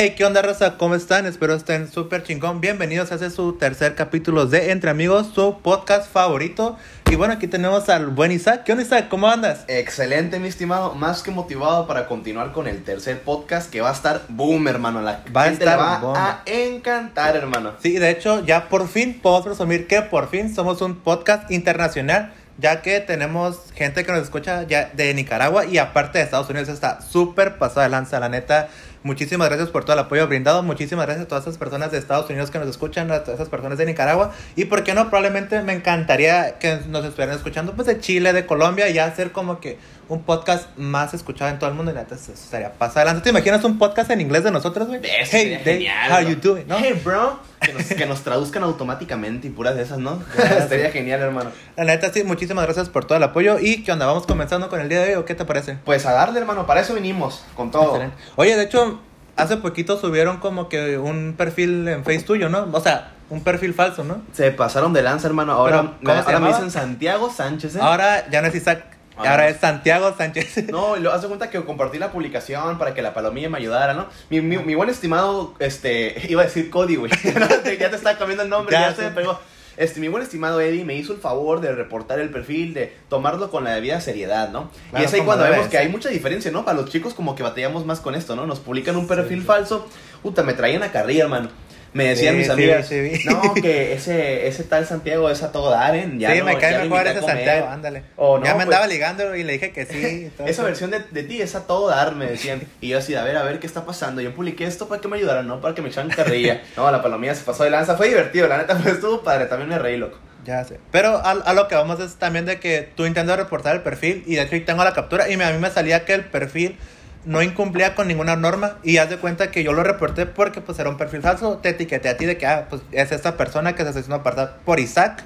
Hey, ¿qué onda, raza? ¿Cómo están? Espero estén súper chingón. Bienvenidos a este su tercer capítulo de Entre Amigos, su podcast favorito. Y bueno, aquí tenemos al buen Isaac. ¿Qué onda, Isaac? ¿Cómo andas? Excelente, mi estimado. Más que motivado para continuar con el tercer podcast que va a estar boom, hermano. La Va a gente estar le va bomba. a encantar, hermano. Sí, de hecho, ya por fin podemos presumir que por fin somos un podcast internacional, ya que tenemos gente que nos escucha ya de Nicaragua y aparte de Estados Unidos. Está súper pasada de lanza, la neta. Muchísimas gracias por todo el apoyo brindado. Muchísimas gracias a todas esas personas de Estados Unidos que nos escuchan, a todas esas personas de Nicaragua. Y por qué no, probablemente me encantaría que nos estuvieran escuchando pues de Chile, de Colombia, y ya hacer como que un podcast más escuchado en todo el mundo. Y neta, eso estaría pasada adelante. ¿Te imaginas un podcast en inglés de nosotros, güey? Hey, sería genial. how you doing? ¿no? Hey, bro. Que nos, que nos traduzcan automáticamente y puras de esas, ¿no? Estaría genial, hermano. La neta, sí, muchísimas gracias por todo el apoyo. ¿Y qué onda? ¿Vamos comenzando con el día de hoy o qué te parece? Pues a darle, hermano. Para eso vinimos, con todo. Excelente. Oye, de hecho, hace poquito subieron como que un perfil en Face tuyo, ¿no? O sea, un perfil falso, ¿no? Se pasaron de lanza, hermano. Ahora, Pero, me, ¿cómo se ahora me dicen Santiago Sánchez, ¿eh? Ahora ya no es Isaac, Ahora ahora es Santiago Sánchez. No, lo hace cuenta que compartí la publicación para que la palomilla me ayudara, ¿no? Mi, mi, mi buen estimado, este, iba a decir Cody, güey. ya te estaba cambiando el nombre, Ya ya, se sé. me pegó. Este, mi buen estimado Eddie me hizo el favor de reportar el perfil, de tomarlo con la debida seriedad, ¿no? Claro, y es ahí cuando vemos que hay mucha diferencia, ¿no? Para los chicos como que batallamos más con esto, ¿no? Nos publican un perfil sí. falso, puta, me traían a carrilla, hermano. Me decían Sí, mis sí, vi. no, que ese, ese tal Santiago es a todo dar, ¿eh? Ya sí, no- me cae mejor ese comer. Santiago, ándale. O no, ya me pues- andaba ligando y le dije que sí. esa eso. versión de, de ti es a todo dar, me decían. Y yo así, a ver, a ver qué está pasando. Yo publiqué esto para que me ayudaran, no para que me echaran carrilla. No, la palomilla se pasó de lanza. Fue divertido, la neta, pues estuvo padre. También me reí, loco. Ya sé. Pero a, a lo que vamos es también de que tú intentas reportar el perfil y de hecho tengo la captura y me- a mí me salía que el perfil no incumplía con ninguna norma y haz de cuenta que yo lo reporté porque pues era un perfil falso, te etiqueté a ti de que ah, pues es esta persona que se está haciendo apartar por Isaac.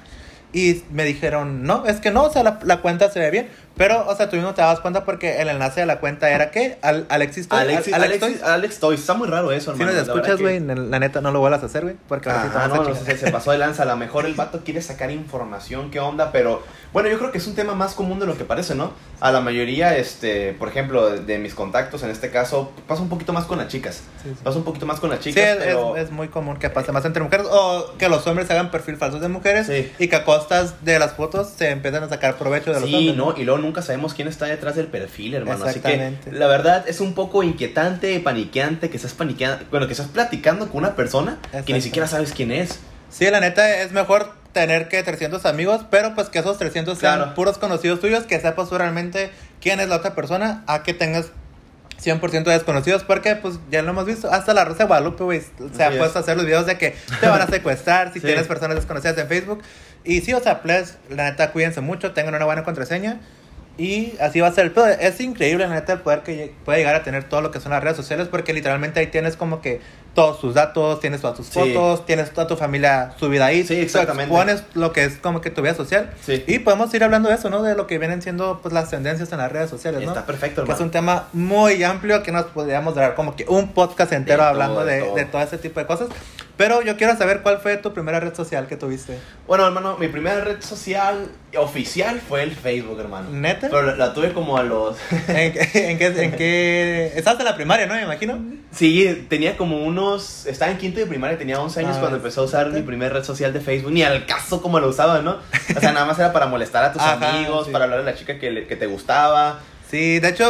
Y me dijeron, no, es que no, o sea, la, la cuenta se ve bien, pero, o sea, tú mismo te dabas cuenta porque el enlace de la cuenta era que Al, Alexis Toy, Alexis, Al- Alex, Toy. Alex, Toys. Está muy raro eso, Si hermano. nos la verdad escuchas, que- güey, n- la neta no lo vuelvas a hacer, güey, porque ahora sí Ajá, a no, no, se, se pasó de lanza. A lo mejor el vato quiere sacar información, qué onda, pero bueno, yo creo que es un tema más común de lo que parece, ¿no? A la mayoría, este, por ejemplo, de, de mis contactos, en este caso, pasa un poquito más con las chicas. Sí, sí. Pasa un poquito más con las Sí, chicas, es, pero... es- es muy común que pase más entre mujeres o que los hombres hagan perfil falsos de mujeres Sí. y que a costas de las fotos se empiezan a sacar provecho de los Sí, hombres. ¿no? Y luego nunca sabemos quién está detrás del perfil, hermano. Así que la verdad es un poco inquietante, paniqueante que estás paniqueando, bueno, que estás platicando con una persona que ni siquiera sabes quién es. Sí, la neta es mejor tener que 300 amigos, pero pues que esos 300 sean Claro. puros conocidos tuyos, que sepas tú realmente quién es la otra persona, a que tengas 100% de desconocidos, porque pues ya lo hemos visto, hasta la Rosa de Guadalupe, güey, se ha es. puesto a hacer los videos de que te van a secuestrar si Sí. tienes personas desconocidas en Facebook. Y sí, o sea, please, la neta, cuídense mucho, tengan una buena contraseña. Y así va a ser el pedo. Es increíble, la neta, el poder que puede llegar a tener todo lo que son las redes sociales, porque literalmente ahí tienes como que todos tus datos, tienes todas tus Sí. fotos, tienes toda tu familia subida ahí. Sí, exactamente. expones lo que es como que tu vida social. Sí. Y podemos ir hablando de eso, ¿no? De lo que vienen siendo pues las tendencias en las redes sociales, ¿no? Está perfecto, Que es hermano. un tema muy amplio que nos podríamos dar como que un podcast entero De hablando todo, de, todo. de todo ese tipo de cosas. Pero yo quiero saber cuál fue tu primera red social que tuviste. Bueno, hermano, mi primera red social oficial fue el Facebook, hermano. ¿Neta? Pero la, la tuve como a los... ¿En, en qué, en qué- Estabas en la primaria, ¿no? Me imagino. Sí, tenía como unos... Estaba en quinto de primaria, tenía 11 años Ah, cuando empecé a usar mi primera red social de Facebook. Ni al caso como lo usaba, ¿no? O sea, nada más era para molestar a tus Ajá, amigos, sí. para hablar de la chica que, le- que te gustaba. Sí, de hecho,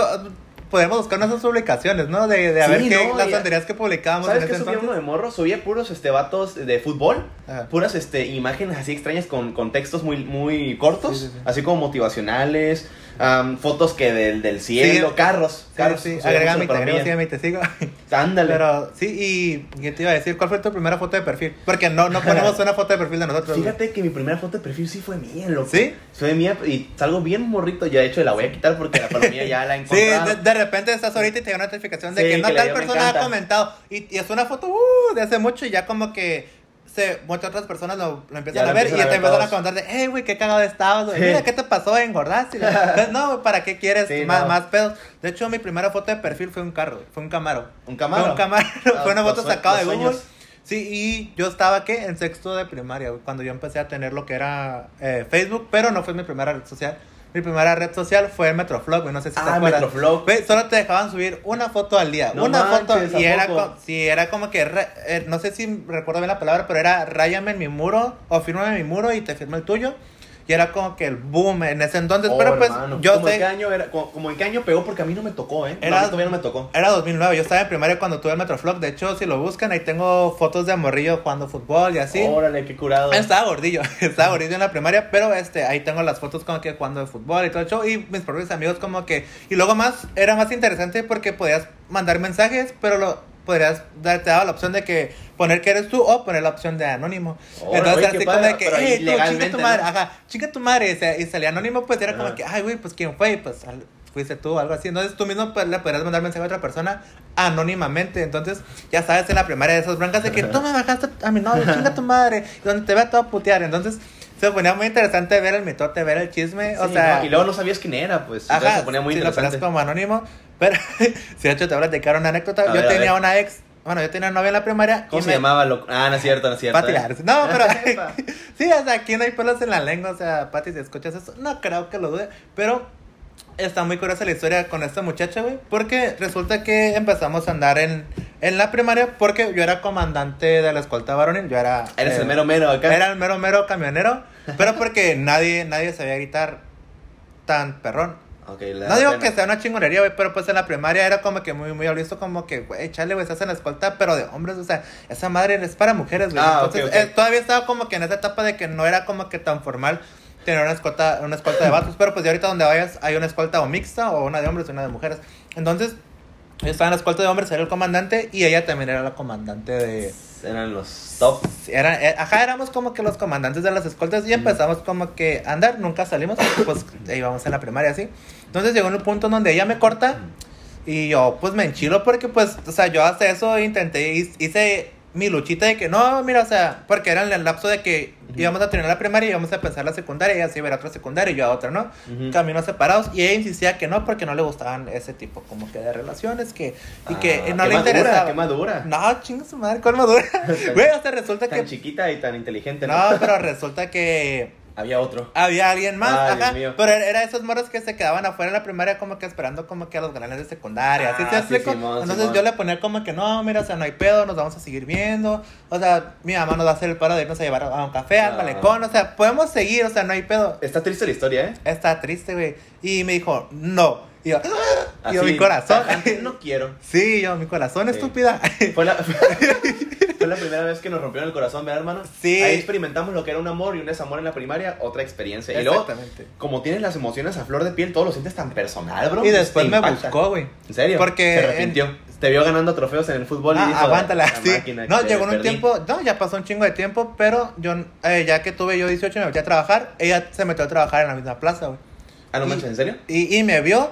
podemos buscar nuestras publicaciones, ¿no? De, de a Sí, ver qué no, las tonterías que publicábamos ¿Sabes en qué ese subía entonces. uno de morro? Subía puros este, vatos de fútbol, Ajá. puras este, imágenes así extrañas con, con textos muy, muy cortos, Sí, sí, sí. así como motivacionales, fotos que del, del cielo, Sí. carros, Sí, carros. sí, mucho te agrego, sígueme y te sigo. Ándale. Pero sí, y ¿qué te iba a decir? ¿Cuál fue tu primera foto de perfil? Porque no, no ponemos una foto de perfil de nosotros. Fíjate que mi primera foto de perfil sí fue mía, loco. ¿Sí? Fue mía y salgo bien morrito. Ya de hecho la voy a quitar porque la palomilla ya la Sí, encontraron. de, de repente estás ahorita y te llega una notificación de Sí, que no tal persona ha comentado. Y, y es una foto uh, de hace mucho y ya como que se, muchas otras personas lo, lo empiezan Ya a ver y empiezan ya a te empiezan a comentar de, hey, güey, qué cagado estabas, güey. Sí. Mira, ¿qué te pasó? ¿Engordaste? Entonces, no, güey, ¿para qué quieres Sí, más, no. más pedos? De hecho, mi primera foto de perfil fue un carro, fue un Camaro. Un Camaro. Fue un Camaro, Ah, fue una los foto sacada de Google. sueños. Sí, y yo estaba, ¿qué? En sexto de primaria, cuando yo empecé a tener lo que era eh, Facebook, pero no fue mi primera red social. Mi primera red social fue el Metroflog, no sé si te Ah, acuerdas. Metroflog. Solo te dejaban subir una foto al día, No una manches, foto ¿a y era, poco? co- sí, era como que, eh, no sé si recuerdo bien la palabra, pero era ráyame en mi muro o fírmame en mi muro y te firmo el tuyo. Y era como que el boom en ese entonces, Oh, pero pues hermano. yo ¿Cómo en sé... qué año era? ¿Cómo, cómo en qué año pegó? Porque a mí no me tocó, ¿eh? Era- No, a mí todavía no me tocó. Era 2009, yo estaba en primaria cuando tuve el Metroflog. De hecho, si lo buscan, ahí tengo fotos de morrillo jugando fútbol y así. Órale, qué curado. Estaba gordillo, estaba gordillo en la primaria, pero este, ahí tengo las fotos como que jugando de fútbol y todo el show. Y mis propios amigos como que... Y luego más, era más interesante porque podías mandar mensajes, pero lo podrías dar, te daba la opción de que poner que eres tú o poner la opción de anónimo. Órale, Entonces así como de que, hey, tú, chinga tu madre, ¿no? ajá, chinga tu madre, y, se- y salía anónimo, pues era como que, ay, güey, pues quién fue, y pues al- fuiste tú, algo así. Entonces tú mismo pues, le podrías mandar mensaje a otra persona anónimamente. Entonces, ya sabes, en la primaria de esas broncas de que tú me bajaste a mi novio, chinga tu madre, y donde te vea todo a putear. Entonces, se ponía muy interesante ver el mitote, ver el chisme, o Sí, sea... no, y luego no sabías quién era, pues. Ajá, se ponía muy lo interesante. ponías como anónimo. Pero, si de hecho te voy a platicar una anécdota. A yo ver, tenía una ex, bueno, yo tenía una novia en la primaria. ¿Cómo se me- llamaba? Lo... Ah, no es cierto, no es cierto. Pati ¿eh? No, pero. Sí, o sea, aquí no hay pelos en la lengua. O sea, Pati, si escuchas eso, no creo que lo dude. Pero está muy curiosa la historia con esta muchacha, güey. Porque resulta que empezamos a andar en, en la primaria. Porque yo era comandante de la escolta varonil. Yo era. Eres eh, el mero mero acá. Era el mero mero camionero. Pero porque nadie, nadie sabía gritar tan perrón. No digo pena. que sea una chingonería, güey, pero pues en la primaria era como que muy, muy visto como que, güey, chale, güey, estás en la escolta, pero de hombres, o sea, esa madre es para mujeres, güey. Ah, Entonces, eh, todavía estaba como que en esa etapa de que no era como que tan formal tener una escolta, una escolta de vatos, pero pues ya ahorita donde vayas hay una escolta o mixta, o una de hombres o una de mujeres. Entonces, yo estaba en la escolta de hombres, era el comandante, y ella también era la comandante de... Eran los top. Era, eh, ajá, éramos como que los comandantes de las escoltas y empezamos como que a andar, nunca salimos, pues íbamos en la primaria así. Entonces llegó un punto donde ella me corta y yo pues me enchilo porque pues, o sea, yo hasta eso intenté, hi- hice mi luchita de que no, mira, o sea, porque era en el lapso de que íbamos a terminar la primaria y íbamos a empezar la secundaria, ella se iba a ir a otra secundaria y yo a otra, ¿no? Caminos separados y ella insistía que no porque no le gustaban ese tipo como que de relaciones que y que Ah, no qué le madura, interesaba. Qué madura. No, chinga su madre, ¿cuál madura? Güey, o sea, resulta Tan que chiquita y tan inteligente. no, pero resulta que Había otro. había alguien más, Ay, ajá. Pero era esos morros que se quedaban afuera en la primaria como que esperando como que a los galanes de secundaria. ¿sí Ah, te sí, explico? Simón, Entonces Simón. yo le ponía como que no, mira, o sea, no hay pedo, nos vamos a seguir viendo. O sea, mi mamá nos va a hacer el paro de irnos a llevar a un café, al Ah. malecón. O sea, podemos seguir, o sea, no hay pedo. Está triste la historia, ¿eh? Está triste, güey. Y me dijo, no. Y yo, ¡ah! y yo, Así, mi corazón. No quiero. Sí, yo, mi corazón, Sí. estúpida. Fue la, fue la primera vez que nos rompieron el corazón, ¿verdad, hermano? Sí. Ahí experimentamos lo que era un amor y un desamor en la primaria, otra experiencia. Y luego, como tienes las emociones a flor de piel, todo lo sientes tan personal, bro. Y después me impacta. buscó, güey. ¿En serio? Porque Se arrepintió. Te vio ganando trofeos en el fútbol y Ah, dijo, aguántala, "La sí. máquina No, llegó en un perdí". tiempo, no, ya pasó un chingo de tiempo, pero yo, eh, ya que tuve yo 18 y me metí a trabajar, ella se metió a trabajar en la misma plaza, güey. Ah, no Y- manches, ¿en serio? Y, y me vio,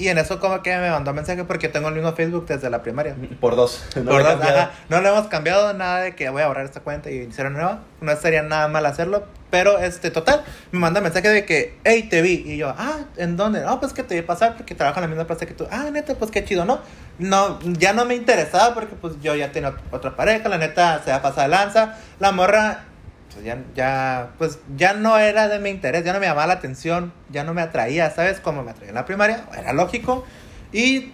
y en eso como que me mandó mensaje porque tengo el mismo Facebook desde la primaria. Por dos. No Por le dos, ajá. No lo hemos cambiado, nada de que voy a borrar esta cuenta y iniciar una nueva. No sería nada mal hacerlo. Pero, este, total, me manda mensaje de que, hey, te vi. Y yo, ah, ¿en dónde? No, pues que te vi pasar porque trabajo en la misma plaza que tú. Ah, neta, pues qué chido, ¿no? No, ya no me interesaba porque, pues, yo ya tenía otra pareja. La neta, se va a pasar de lanza. La morra, pues, ya, ya, pues, ya no era de mi interés. Ya no me llamaba la atención. Ya no me atraía, ¿sabes? Como me atraía en la primaria. Era lógico. Y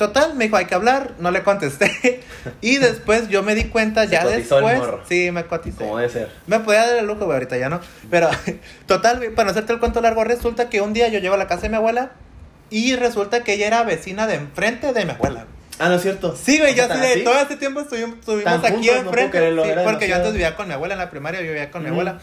Total, me dijo, hay que hablar, no le contesté. Y después yo me di cuenta, Se ya después. Sí, me cotizé. Como debe ser. Me podía dar el lujo, güey, ahorita ya no. Pero, total, para no hacerte el cuento largo, resulta que un día yo llego a la casa de mi abuela y resulta que ella era vecina de enfrente de mi abuela. Ah, no es cierto. Sí, güey, yo así todo este tiempo estuvimos, estuvimos aquí no enfrente. sí, era porque yo antes vivía con mi abuela en la primaria, yo vivía con mi abuela.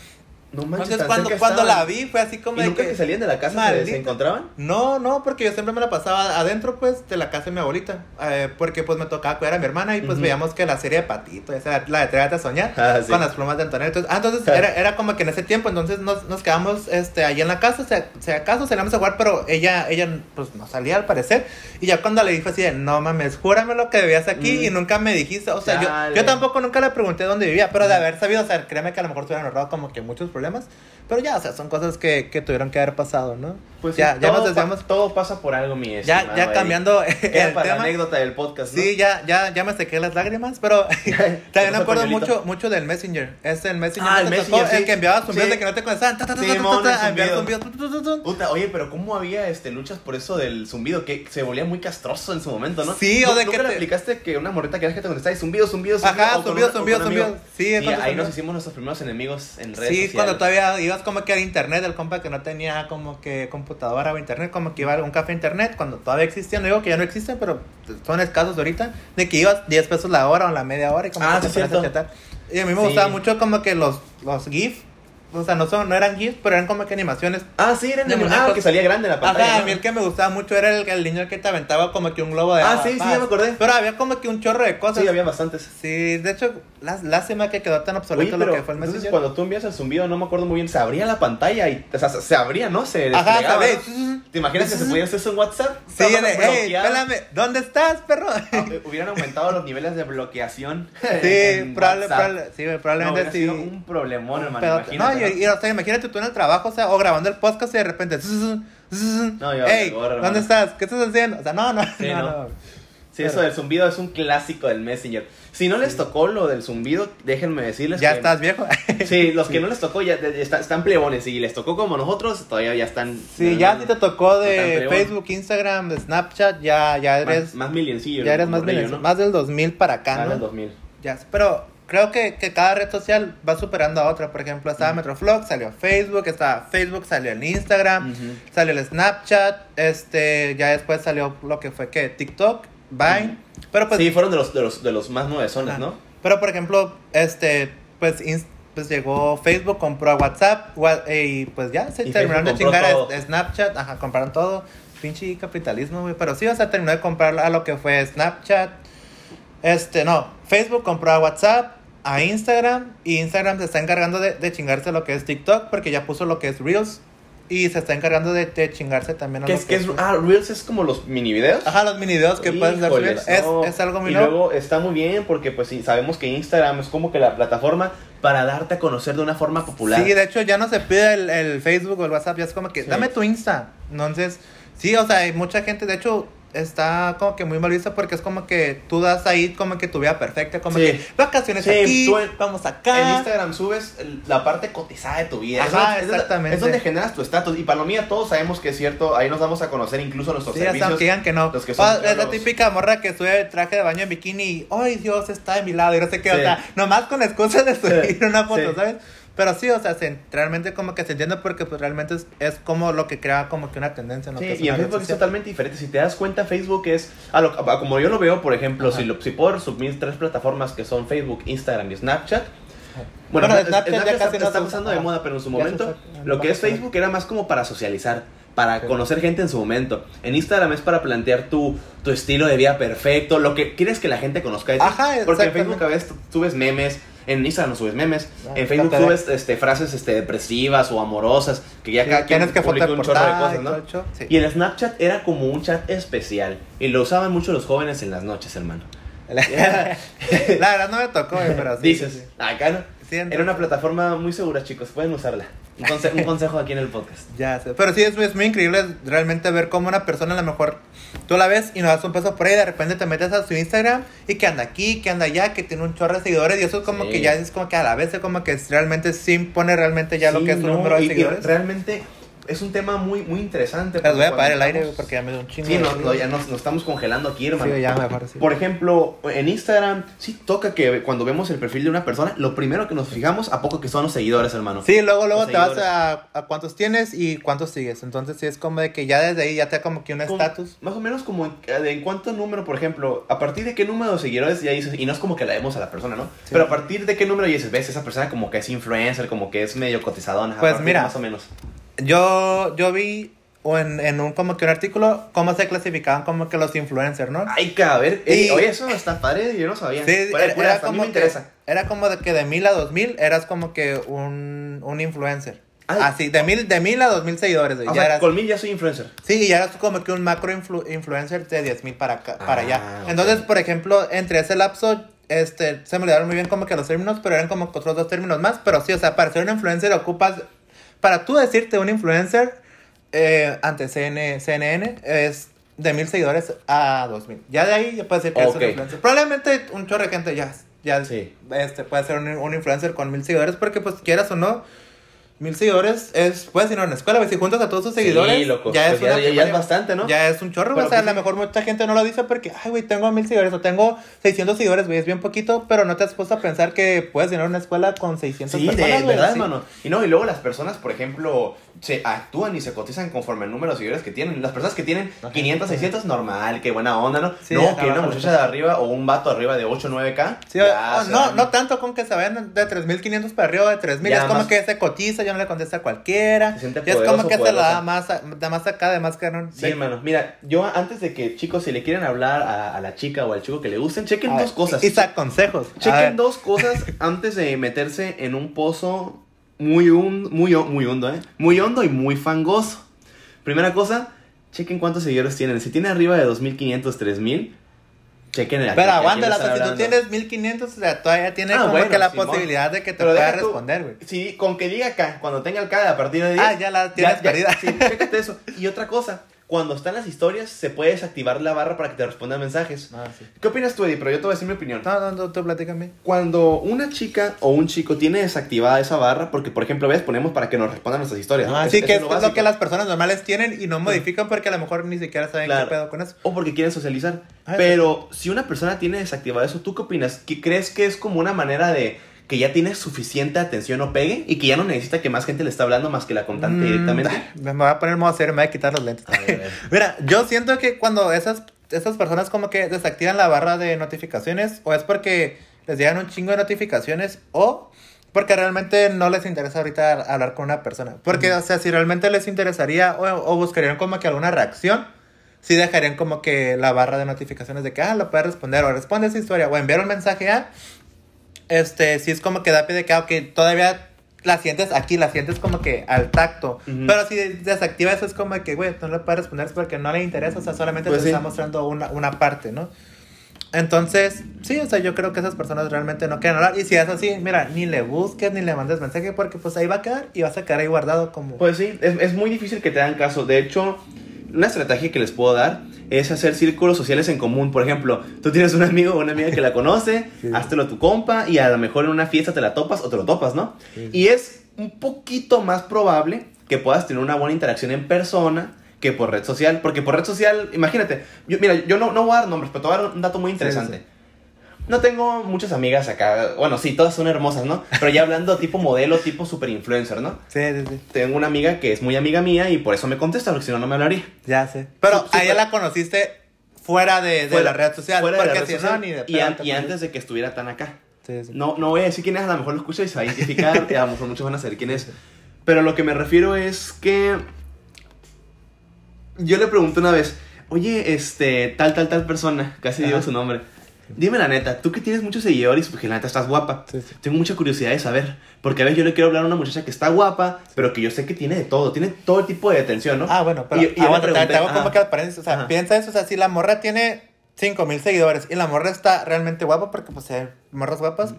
No manches, Entonces, cuando, cuando la vi, fue así como ¿Y de nunca que. que salían de la casa se, Maldita. se encontraban? No, no, porque yo siempre me la pasaba adentro, pues, de la casa de mi abuelita. Eh, porque, pues, me tocaba cuidar a mi hermana y, pues, veíamos que la serie de Patito, esa, la de Trégate a Soñar, Ah, sí. con las plumas de Antonio. Entonces, ah, entonces era, era como que en ese tiempo, entonces nos, nos quedamos este, allí en la casa, si, si acaso salíamos a jugar, pero ella, ella, pues, no salía al parecer. Y ya cuando le dije así de, no mames, júrame lo que debías aquí Mm. y nunca me dijiste. O sea, yo, yo tampoco nunca le pregunté dónde vivía, pero de haber sabido, o sea, créeme que a lo mejor se hubieran ahorrado como que muchos problemas. Pero ya, o sea, son cosas que, que tuvieron que haber pasado, ¿no? Pues Ya- sí, ya nos desviamos. todo pasa por algo, mi Ya, estimado ya Eric. cambiando el para la tema. anécdota del podcast, ¿no? Sí, ya, ya, ya me sequé las lágrimas, pero también me el acuerdo mucho, mucho del Messenger. Es el Messenger, Ah, que el Messenger, tocó, el sí. que enviaba zumbidos Sí. de que no te conectaban. el a oye, pero ¿cómo había este, luchas por eso del zumbido? Que se volvía muy castroso en su momento, ¿no? Sí, o ¿Nu- de ¿Nunca que le te- aplicaste que una morrita querías que te contestara y zumbido, zumbido, zumbido? Ajá, zumbido, zumbido, zumbido. Sí, Y ahí nos hicimos nuestros primeros enemigos en redes Sí, sociales. cuando todavía ibas como que al internet, el compa que no tenía como que computadora o internet, como que iba a un café internet, cuando todavía existían, no digo que ya no existen, pero son escasos de ahorita, de que ibas 10 pesos la hora o la media hora y como Ah, que sí, te cierto. Y a mí me Sí. gustaba mucho como que los, los GIF, o sea, no, son, no eran GIFs, pero eran como que animaciones. Ah, sí, era De el muñecos. ah, que salía grande en la pantalla. Ajá, a ¿no? mí el que me gustaba mucho era el, el niño que te aventaba como que un globo de Ah, agua, sí, sí, ya me acordé. Pero había como que un chorro de cosas. Sí, había bastantes. Sí, de hecho, lá- lástima que quedó tan Oye, obsoleto pero lo que fue el entonces Messenger. cuando tú envías el zumbido, no me acuerdo muy bien, se abría la pantalla y, o sea, se abría, ¿no? Se Ajá. ¿no? ¿Te imaginas que se pudiera hacer eso en WhatsApp? Sí, de, hey, espérame, ¿dónde estás, perro? Ah, eh, Hubieran aumentado los niveles de bloqueación. Sí, en probable, probable- sí, No, probablemente hubiera sí. sido un problemón, hermano. No, y, o sea, imagínate tú en el trabajo, o sea, o grabando el podcast y de repente. No, yo. ¿dónde estás? ¿Qué estás haciendo? O sea, no, no, Sí, no, no. no. Sí, eso del zumbido es un clásico del Messenger. Si no les tocó lo del zumbido, déjenme decirles Ya que... estás viejo. Sí, los que no les tocó ya, ya está- están plebones. Y les tocó como nosotros, todavía ya están... Sí, ya si te tocó No de. Facebook, Instagram, de Snapchat, ya, ya eres. Más, más milloncillo. ya eres más, ¿no? más del 2000 para acá, Más ¿no? del 2000. Ya, pero creo que, que cada red social va superando a otra. Por ejemplo, estaba Metroflog, salió Facebook, estaba Facebook, salió el Instagram, salió el Snapchat, este, ya después salió lo que fue que TikTok, Vine. Pero pues, sí, fueron de los, de los, de los más nuevezones. ¿no? Pero por ejemplo, este, pues, pues llegó Facebook, compró a WhatsApp, y pues ya se terminaron de chingar todo. a Snapchat, ajá, compraron todo. Pinche capitalismo, güey. Pero sí, o sea, terminó de comprar a lo que fue Snapchat. Este, no, Facebook compró a WhatsApp, a Instagram, y Instagram se está encargando de, de chingarse lo que es TikTok, porque ya puso lo que es Reels, y se está encargando de, de chingarse también a ¿Qué lo es, qué es, ah, Reels es como los mini videos. Ajá, los mini videos que puedes no. Es, es algo muy Y luego está muy bien porque pues sí, sabemos que Instagram es como que la plataforma para darte a conocer de una forma popular. Sí, de hecho ya no se pide el, el Facebook o el WhatsApp, ya es como que, Sí. dame tu Insta. Entonces, sí, o sea, hay mucha gente, de hecho, está como que muy mal vista porque es como que tú das ahí como que tu vida perfecta, como Sí. que vacaciones Sí, aquí, tú en- vamos acá. En Instagram subes el- la parte cotizada de tu vida. Ajá, Es- exactamente. Es donde generas tu estatus. Y para lo mío, todos sabemos que es cierto. Ahí nos vamos a conocer incluso nuestros Sí, hasta servicios. que digan que no. los que son Ah, es la típica morra que sube traje de baño en bikini y, ¡ay Dios, está de mi lado! Y no sé qué, o sea, nomás con la excusa de subir una foto. ¿sabes? Pero sí, o sea, se- realmente como que se entiende porque pues realmente es, es como lo que crea como que una tendencia en lo Sí, que es y en Facebook es totalmente diferente. Si te das cuenta, Facebook es, a lo- a como yo lo veo, por ejemplo, Ajá. si, lo, si puedo resumir tres plataformas que son Facebook, Instagram y Snapchat. Bueno, Bueno, Snapchat ya casi está, no está pasando de moda, pero en su momento, usa- lo que es. Facebook era más como para socializar, para Sí. conocer gente en su momento. En Instagram es para plantear tu, tu estilo de vida perfecto, lo que quieres que la gente conozca. Ajá, Porque en. Facebook a veces tú subes memes, en Instagram subes memes, Ah, en Facebook subes este, frases este, depresivas o amorosas, que ya Sí, cada quien tienes que publica un chorro de cosas, ¿no? Sí. Y el Snapchat era como un chat especial. Y lo usaban mucho los jóvenes en las noches, hermano. La verdad no me tocó, pero sí. Dices, sí. acá no. Sí, Era una plataforma muy segura, chicos. Pueden usarla. Un, conse- un consejo aquí en el podcast. Ya sé. Pero sí, es, es muy increíble realmente ver cómo una persona a lo mejor tú la ves y no das un peso por ahí, de repente te metes a su Instagram y que anda aquí, que anda allá, que tiene un chorro de seguidores y eso es como Sí. que ya es como que a la vez es como que realmente sí impone realmente ya lo que es un no, número de y- y seguidores. realmente es un tema muy, muy interesante. Les voy a apagar el aire porque ya me dio un chingo. Sí, no, no, ya nos, nos estamos congelando aquí, hermano. Sí, ya mejor sí. Por ejemplo, en Instagram, sí toca que cuando vemos el perfil de una persona, lo primero que nos fijamos, ¿a poco que son los seguidores, hermano? Sí, luego, luego Los te vas a, a cuántos tienes y cuántos sigues. Entonces, sí es como de que ya desde ahí ya te da como que un estatus. Más o menos como en, de en cuánto número, por ejemplo, a partir de qué número de seguidores ya dices, y no es como que la demos a la persona, ¿no? Sí. Pero a partir de qué número ya dices, ves, esa persona como que es influencer, como que es medio cotizadona. Pues mira. Más o menos. Yo, yo vi o en, en un como que un artículo cómo se clasificaban como que los influencers, ¿no? Ay, que a ver, ey, Y- oye, eso está padre, yo no sabía. Sí, era, era a mí como me que, interesa. era como de que de mil a dos mil eras como que un, un influencer. Ay. Así, de mil, de mil a dos mil seguidores. O ya sea, eras, con mí ya soy influencer. Sí, ya eras como que un macro influ- influencer de diez mil para, acá, para Ah, allá. ok. Entonces, por ejemplo, entre ese lapso, este, se me olvidaron muy bien como que los términos, pero eran como que otros dos términos más. Pero sí, o sea, para ser un influencer ocupas, para tú decirte un influencer, eh, ante CN, CNN es de mil seguidores a dos mil. Ya de ahí ya puede ser que es un influencer. Probablemente un chorro de gente ya, ya Sí. este, puede ser un, un influencer con mil seguidores porque pues quieras o no, mil seguidores es, puedes ir a una escuela, güey, si juntas a todos sus seguidores, Sí, loco. ya es Pues ya- una ya- ya primaria, es bastante, ¿no? Ya es un chorro, Pero o sea, a pues lo sí. mejor mucha gente no lo dice porque, ay, güey, tengo mil seguidores o tengo 600 seguidores, güey, es bien poquito, pero no te has puesto a pensar que puedes llenar una escuela con 600 Sí, personas, de verdad, hermano. Y no, y luego las personas, por ejemplo, se actúan y se cotizan conforme al número de seguidores que tienen. Las personas que tienen Ajá. 500, 600, normal, qué buena onda, ¿no? Sí, no, que una muchacha de arriba o un vato arriba de 8, 9K. Sí, ya o- se no, no tanto con que se vayan de 3.500 para arriba, de 3.000. Ya Es como que se cotiza, ya no le contesta a cualquiera. Se siente Y es como poderoso, que se la da más, a- da más acá, de más carón. Sí, hermano. Mira, yo antes de que, chicos, si le quieren hablar a, a la chica o al chico que le gusten, chequen A dos ver, cosas. Y consejos. Chequen dos cosas antes de meterse en un pozo muy, un, muy, muy hondo, ¿eh? Muy hondo y muy fangoso. Primera cosa, chequen cuántos seguidores tienen. Si tiene arriba de 2.500, 3.000, chequen el Pero aguántala, si tú tienes 1500, o sea, todavía tiene Ah, como bueno, que la Simón. posibilidad de que te Pero pueda responder, güey. Sí, con que diga acá, cuando tenga el K a partir de 10. Ah, ya la tienes perdida. Sí, chécate eso. Y otra cosa, cuando están las historias, se puede desactivar la barra para que te respondan mensajes. Ah, sí. ¿Qué opinas tú, Eddie? Pero yo te voy a decir mi opinión. No, no, no, tú platícame. Cuando una chica o un chico tiene desactivada esa barra, porque por ejemplo, ves, ponemos para que nos respondan nuestras historias. Ah, Es- sí, que es lo lo, que las personas normales tienen y no modifican porque a lo mejor ni siquiera saben Claro. qué pedo con eso. O porque quieren socializar. Ah, Pero si una persona tiene desactivado eso, ¿tú qué opinas? ¿Qué crees que es como una manera de que ya tiene suficiente atención o pegue y que ya no necesita que más gente le esté hablando más que la contante Mm, directamente? Me voy a poner modo serio, me voy a quitar los lentes. Mira, yo siento que cuando esas, esas personas como que desactivan la barra de notificaciones, o es porque les llegan un chingo de notificaciones, o porque realmente no les interesa ahorita hablar con una persona. Porque, o sea, si realmente les interesaría o, o buscarían como que alguna reacción, sí dejarían como que la barra de notificaciones de que, ah, lo puedes responder, o responde esa historia, o enviar un mensaje a, este, sí es como que da pie de que, ah, ok, todavía la sientes aquí, la sientes como que al tacto. Pero si desactiva eso es como que, güey, no le puedes responder es porque no le interesa, o sea, solamente Pues te sí. está mostrando una, una parte, ¿no? Entonces, sí, o sea, yo creo que esas personas realmente no quieren hablar. Y si es así, mira, ni le busques ni le mandes mensaje porque pues ahí va a quedar y vas a quedar ahí guardado como... Pues sí, es, es muy difícil que te hagan caso. De hecho, una estrategia que les puedo dar es hacer círculos sociales en común. Por ejemplo, tú tienes un amigo o una amiga que la conoce, Sí. háztelo tu compa y a lo mejor en una fiesta te la topas o te lo topas, ¿no? Sí. Y es un poquito más probable que puedas tener una buena interacción en persona que por red social. Porque por red social, imagínate, yo, mira, yo no, no voy a dar nombres, pero te voy a dar un dato muy interesante. sí. No tengo muchas amigas acá, bueno, sí, todas son hermosas, ¿no? Pero ya hablando tipo modelo, tipo super influencer, ¿no? Sí, sí, sí. Tengo una amiga que es muy amiga mía y por eso me contesta, porque si no, no me hablaría. Ya sé. Pero Su- a ella la conociste fuera de, de Fuera- la red social. fuera de la red si social no, ni de y, an- y antes de que estuviera tan acá. Sí, sí. No, no voy a decir quién es, a lo mejor lo escucha y se va a identificar, y a lo mejor muchos van a saber quién es. Pero lo que me refiero es que yo le pregunté una vez, oye, este, tal, tal, tal persona, casi digo su nombre. Dime la neta, tú que tienes muchos seguidores, porque la neta estás guapa. Sí, sí. Tengo mucha curiosidad de saber. Porque a veces yo le quiero hablar a una muchacha que está guapa, pero que yo sé que tiene de todo, tiene todo tipo de atención, ¿no? Ah, bueno, pero Y- aguanta, te- pregunté, te hago como que paréntesis, o sea, Ajá. piensa eso, o sea, si la morra tiene 5000 seguidores y la morra está realmente guapa porque pues hay morras guapas.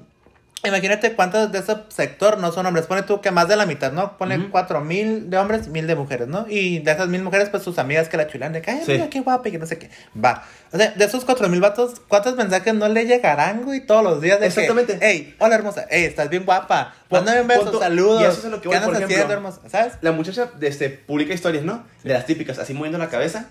Imagínate cuántos de ese sector no son hombres. Pone tú que más de la mitad, ¿no? Pone cuatro mil de hombres, mil de mujeres, ¿no? Y de esas mil mujeres, pues sus amigas que la chulan de que, ay, Sí. mira qué guapa y que no sé qué. Va. O sea, de esos cuatro mil vatos, ¿cuántos mensajes no le llegarán, güey? Todos los días de Exactamente. que, hey, hola hermosa, hey, estás bien guapa. Mándame un beso, saludos. y eso es lo que voy, ¿Qué andas por ejemplo. haciendo, hermosa? ¿Sabes? La muchacha este, publica historias, ¿no? De las típicas, así moviendo la cabeza.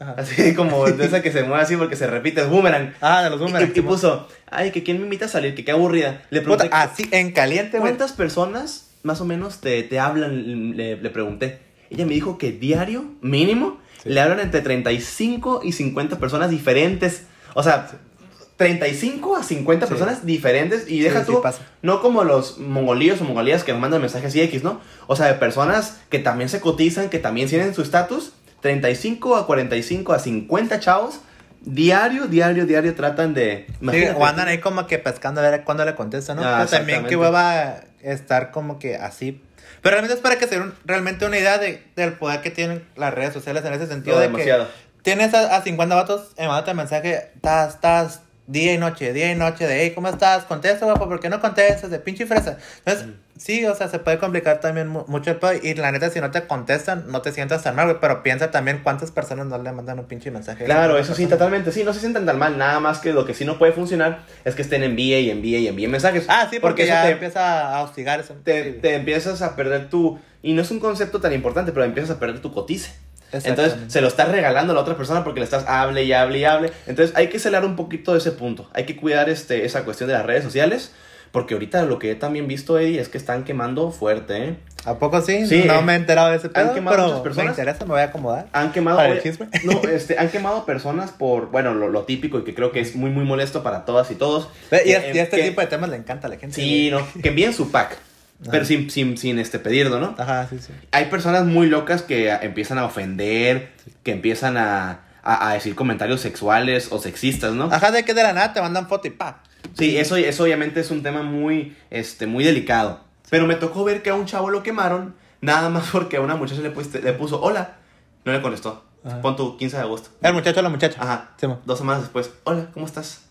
Ajá. Así como de esa que se mueve así porque se repite, es boomerang. Ah, de los números. y, y puso, ay, que quién me invita a salir, que qué aburrida. Le Puta, pregunté, así, en caliente. ¿cuántas personas más o menos te, te hablan? Le, le pregunté. Ella me dijo que diario, mínimo, Sí. le hablan entre 35 y 50 personas diferentes. O sea, 35 a 50 Sí. personas diferentes. Y deja Sí, tú, no como los mongolíos o mongolías que mandan mensajes y X, ¿no? O sea, de personas que también se cotizan, que también tienen su estatus. 35 a 45 a 50 chavos. Diario, diario, diario tratan de... Sí, o andan ahí como que pescando a ver cuándo le contesta, ¿no? Ah, Pero también que exactamente. va a estar como que así. Pero realmente es para que se den un- realmente una idea de, del poder que tienen las redes sociales en ese sentido No, de demasiado. que tienes a, a 50 vatos mandándote mensaje, estás, estás día y noche, día y noche, de, hey, ¿cómo estás? Contesta, guapo, ¿por qué no contestas? De pinche fresa. Entonces, sí, o sea, se puede complicar también mu- mucho el pedo. Y la neta, si no te contestan, no te sientas tan mal, güey. Pero piensa también cuántas personas no le mandan un pinche mensaje. Claro, eso sí, totalmente. Sí, no se sientan tan mal. Nada más que lo que sí no puede funcionar es que estén envíe y envíe y envíe mensajes. Ah, sí, porque, eso ya te, empieza a hostigar eso. te, Sí. te empiezas a perder tu... Y no es un concepto tan importante, pero empiezas a perder tu cotice. Entonces se lo estás regalando a la otra persona porque le estás hable y hable y hable. Entonces hay que celar un poquito de ese punto. Hay que cuidar este, esa cuestión de las redes sociales. Porque ahorita lo que he también visto, Eddie, es que están quemando fuerte, ¿eh? ¿A poco sí? Sí, no eh, me he enterado de ese pedo, quemado pero muchas personas. me interesa, me voy a acomodar. Han quemado... ¿Para el oye, chisme? No, este, han quemado personas por, bueno, lo, lo típico y que creo que es muy, muy molesto para todas y todos. Y, Que- es- y este que- tipo de temas le encanta a la gente. Sí, no, que envíen su pack, Ajá. pero sin, sin, sin este, pedirlo, ¿no? Ajá, sí, sí. Hay personas muy locas que a- empiezan a ofender, que empiezan a, a, a decir comentarios sexuales o sexistas, ¿no? Ajá, de que de la nada te mandan foto y pa. Sí, eso, eso obviamente es un tema muy, este, muy delicado. Pero me tocó ver que a un chavo lo quemaron, nada más porque a una muchacha le, puiste- le puso hola. No le contestó. Ajá. Pon tu 15 de agosto. El muchacho la muchacha. Ajá. Sí. Dos semanas después, hola, ¿cómo estás?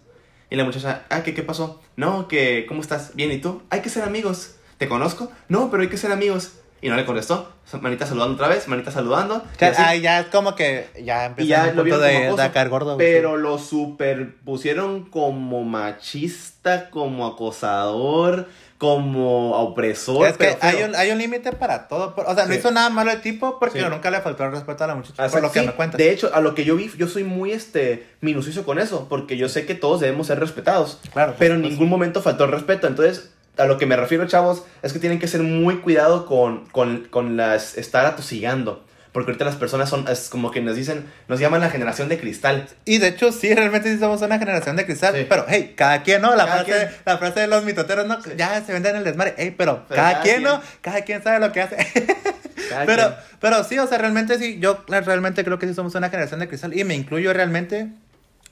Y la muchacha, ah, ¿qué, qué pasó? No, que, ¿cómo estás? Bien, ¿y tú? Hay que ser amigos. ¿Te conozco? No, pero hay que ser amigos. Y no le contestó. Manita saludando otra vez, manita saludando. así. Ay, ya es como que ya y empieza ya un punto de, gordo. Pero lo superpusieron como machista, como acosador, como opresor. Es que hay un, hay un límite para todo. por- O sea, no hizo nada malo el tipo porque Sí. nunca le faltó el respeto a la muchacha. O sea, por lo que me cuentas. De hecho, a lo que yo vi, yo soy muy este minucioso con eso, porque yo sé que todos debemos ser respetados. Claro, Pero en ningún momento faltó el respeto. Entonces, a lo que me refiero, chavos, es que tienen que ser muy cuidado con, con, con las estar atosigando. Porque ahorita las personas son, es como que nos dicen, nos llaman la generación de cristal. Y de hecho, sí, realmente sí somos una generación de cristal. Sí. Pero, hey, cada quien, ¿no? La, Cada frase, quien. la frase de los mitoteros, ¿no? Ya se venden el desmadre. Hey, pero, Pero cada, cada quien, ¿no? Cada quien sabe lo que hace. Cada pero, quien. pero sí, o sea, realmente sí, yo realmente creo que sí somos una generación de cristal. Y me incluyo realmente.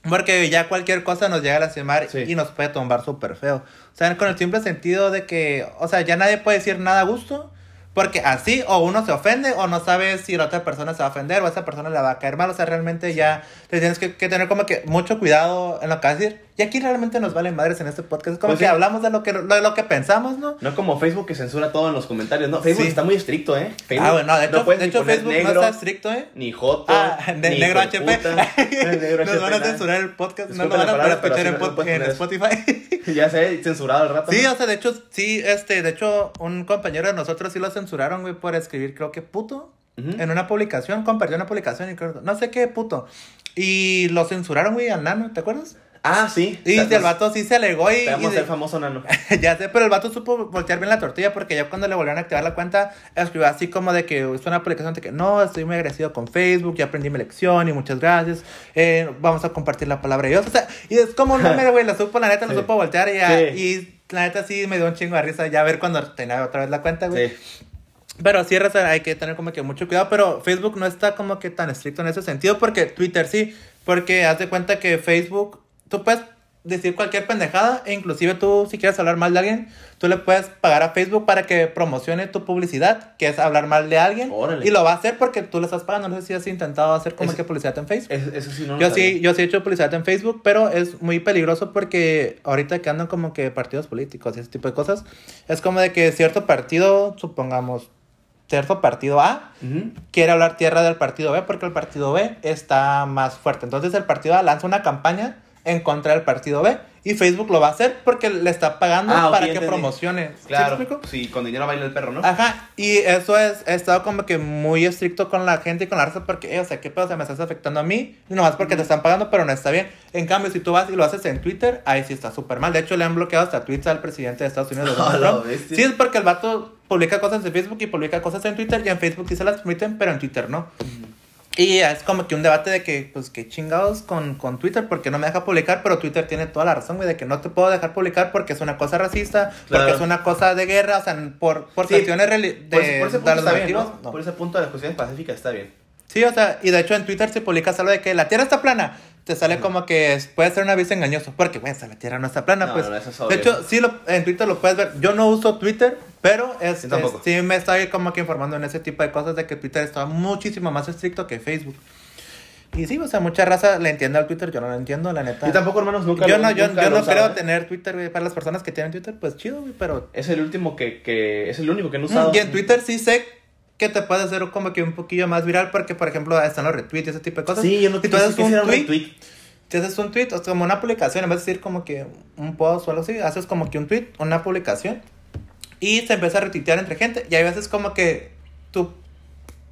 Porque ya cualquier cosa nos llega a lastimar Sí. y nos puede tumbar súper feo. O sea, con el simple sentido de que, o sea, ya nadie puede decir nada a gusto. Porque así o uno se ofende o no sabes si la otra persona se va a ofender o a esa persona le va a caer mal. O sea, realmente ya te tienes que, tener como que mucho cuidado en lo que vas decir. Y aquí realmente nos valen madres en este podcast. Es como Pues que sí. hablamos de lo que, de lo que pensamos, ¿no? No como Facebook que censura todo en los comentarios. No, Facebook Sí. está muy estricto, ¿eh? Facebook ah, bueno, de hecho, de Facebook negro, no está estricto, ¿eh? Ni joto. Ah, de ni negro HP. negro Nos van a censurar el podcast, no lo Disculpen van a poder escuchar en, no en Spotify. ya sé, censurado el rato. Sí, o sea, de hecho, sí, este, de hecho, un compañero de nosotros sí lo censuraron, güey, por escribir, creo que puto, en una publicación, compartió una publicación y creo, no sé qué puto. Y lo censuraron, güey, al nano, ¿te acuerdas? Ah, sí. Y el vato sí se alegó y... Vamos ser famoso nano. ya sé, pero el vato supo voltear bien la tortilla porque ya cuando le volvieron a activar la cuenta, escribió así como de que es una publicación de que no, estoy muy agradecido con Facebook, ya aprendí mi lección y muchas gracias, eh, vamos a compartir la palabra de Dios. O sea, y es como un meme, güey, la supo, la neta, Sí. lo supo voltear y, ya- Sí. y la neta sí me dio un chingo de risa ya ver cuando tenía otra vez la cuenta, güey. Sí. Pero sí, hay que tener como que mucho cuidado, pero Facebook no está como que tan estricto en ese sentido, porque Twitter sí, porque haz de cuenta que Facebook, tú puedes decir cualquier pendejada, e inclusive tú, si quieres hablar mal de alguien, tú le puedes pagar a Facebook para que promocione tu publicidad, que es hablar mal de alguien, Órale. y lo va a hacer porque tú le estás pagando, no sé si has intentado hacer como Es- que publicidad en Facebook. Eso, eso sí no lo Yo sí, yo sí he hecho publicidad en Facebook, pero es muy peligroso porque ahorita que andan como que partidos políticos y ese tipo de cosas, es como de que cierto partido, supongamos, cierto partido A, Ujú. quiere hablar tierra del partido B porque el partido B está más fuerte. Entonces el partido A lanza una campaña en contra del partido B y Facebook lo va a hacer porque le está pagando Ah, para que entendí. promocione. ¿Sí me Claro. Sí, con dinero baila el perro, ¿no? Ajá, y eso es, he estado como que muy estricto con la gente y con la raza porque, eh, o sea, ¿qué pedo? O sea, me estás afectando a mí, y nomás porque te están pagando, pero no está bien. En cambio, si tú vas y lo haces en Twitter, ahí sí está súper mal. De hecho, le han bloqueado hasta tweets al presidente de Estados Unidos. Donald Trump. Sí, es porque el vato publica cosas en Facebook y publica cosas en Twitter, y en Facebook sí se las permiten, pero en Twitter no. Y es como que un debate de que, pues, que chingados con, con Twitter, porque no me deja publicar, pero Twitter tiene toda la razón, güey, de que no te puedo dejar publicar porque es una cosa racista, porque es una cosa de guerra, o sea, por, por Sí, cuestiones de, por, ese- por ese punto los está bien, motivos, ¿no? no. Por ese punto de las cuestiones pacíficas está bien. Sí, o sea, y de hecho en Twitter si publicas algo de que la Tierra está plana, te sale como que puede ser un aviso engañoso, porque, güey, esa la Tierra no está plana, No, pues. no, eso es de hecho, sí, lo, en Twitter lo puedes ver. Yo no uso Twitter, pero este, sí me estoy como que informando en ese tipo de cosas de que Twitter está muchísimo más estricto que Facebook. Y sí, o sea, mucha raza le entiende al Twitter, yo no lo entiendo, la neta. Yo tampoco, hermanos, nunca yo lo- no, yo, nunca yo no creo ¿eh? tener Twitter, güey. Para las personas que tienen Twitter, pues chido, güey, pero... Es el último que, que... Es el único que no usado. Y en Twitter sí sé que te puede hacer como que un poquillo más viral porque, por ejemplo, están los retweets y ese tipo de cosas. Sí, yo no Si tú haces un tweet, retweet. si haces un tweet, o sea, como una publicación, en vez de decir como que un post o algo así, haces como que un tweet, una publicación, y se empieza a retuitear entre gente, y hay veces como que tu,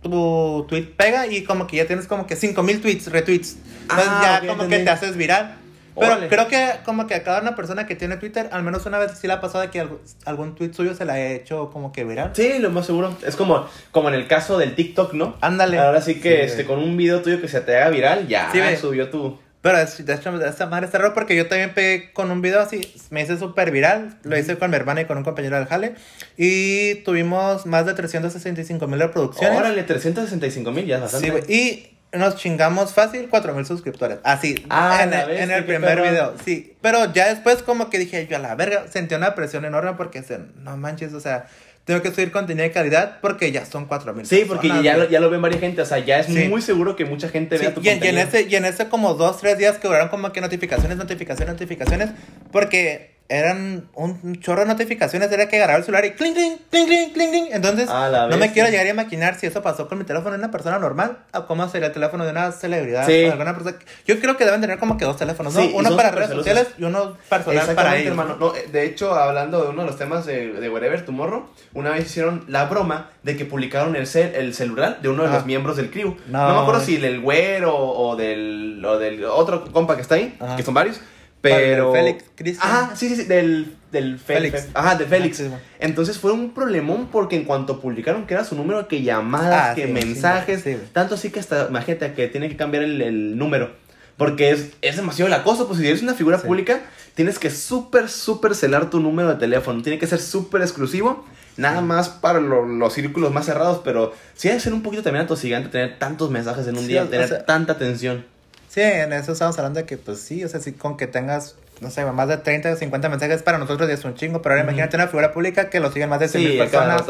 tu tweet pega y como que ya tienes como que 5000 tweets, retweets. Entonces Ah, ya ok, como entendí. que te haces viral. Pero Órale. creo que como que a cada una persona que tiene Twitter, al menos una vez sí le ha pasado de que algo- algún tweet suyo se la ha hecho como que viral. Sí, lo más seguro. Es como, como en el caso del TikTok, ¿no? Ándale. Ahora sí que Sí, este, güey. con un video tuyo que se te haga viral, ya Sí, subió tu... Pero es- de hecho, esta madre está raro porque yo también pegué con un video así, me hice súper viral, lo hice con mi hermana y con un compañero del jale, y tuvimos más de 365 mil reproducciones. Órale, 365 mil, ya es bastante. Sí, güey, y nos chingamos fácil 4 mil suscriptores, así, Ah, en, el- en el primer perro. video, sí. Pero ya después como que dije, yo a la verga, sentí una presión enorme porque, no manches, o sea, tengo que subir contenido de calidad porque ya son 4 mil Sí, porque ya lo, ya lo ven varias gente, o sea, ya es Sí. muy seguro que mucha gente Sí, vea tu y, en, y en contenido. ese, y en ese como dos, tres días que duraron como que notificaciones, notificaciones, notificaciones, porque eran un chorro de notificaciones, era que agarraba el celular y cling, cling, cling, cling, cling, cling. Entonces, no me quiero llegar a imaginar si eso pasó con mi teléfono de una persona normal o cómo sería el teléfono de una celebridad. Sí. alguna persona. Yo creo que deben tener como que dos teléfonos, uno para redes sociales y uno personal para ellos. hermano. No, eh, de hecho, hablando de uno de los temas de, de Wherever Tomorrow, una vez hicieron la broma de que publicaron el, cel- el celular de uno de los miembros del crew. No. No, me acuerdo si del güero o del, o del otro compa que está ahí, Ajá. que son varios. Pero. Félix, Cristian. Ajá, sí, sí, sí, del, del Félix. Félix. Ajá, de Félix. Entonces fue un problemón porque en cuanto publicaron que era su número, que llamadas, Ah, que sí, mensajes, sí, tanto así que hasta, imagínate que tiene que cambiar el, el número. Porque es, es demasiado el acoso, pues si eres una figura pública, tienes que súper, súper celar tu número de teléfono. Tiene que ser súper exclusivo, nada más para lo- los círculos más cerrados, pero sí debe ser un poquito también atosigante tener tantos mensajes en un día, o tener sea- tanta atención. Sí, en eso estamos hablando de que, pues sí, o sea, sí, con que tengas, no sé, más de 30 o 50 mensajes para nosotros ya es un chingo, pero ahora Ujú. imagínate una figura pública que lo siguen más de 100 Sí, personas.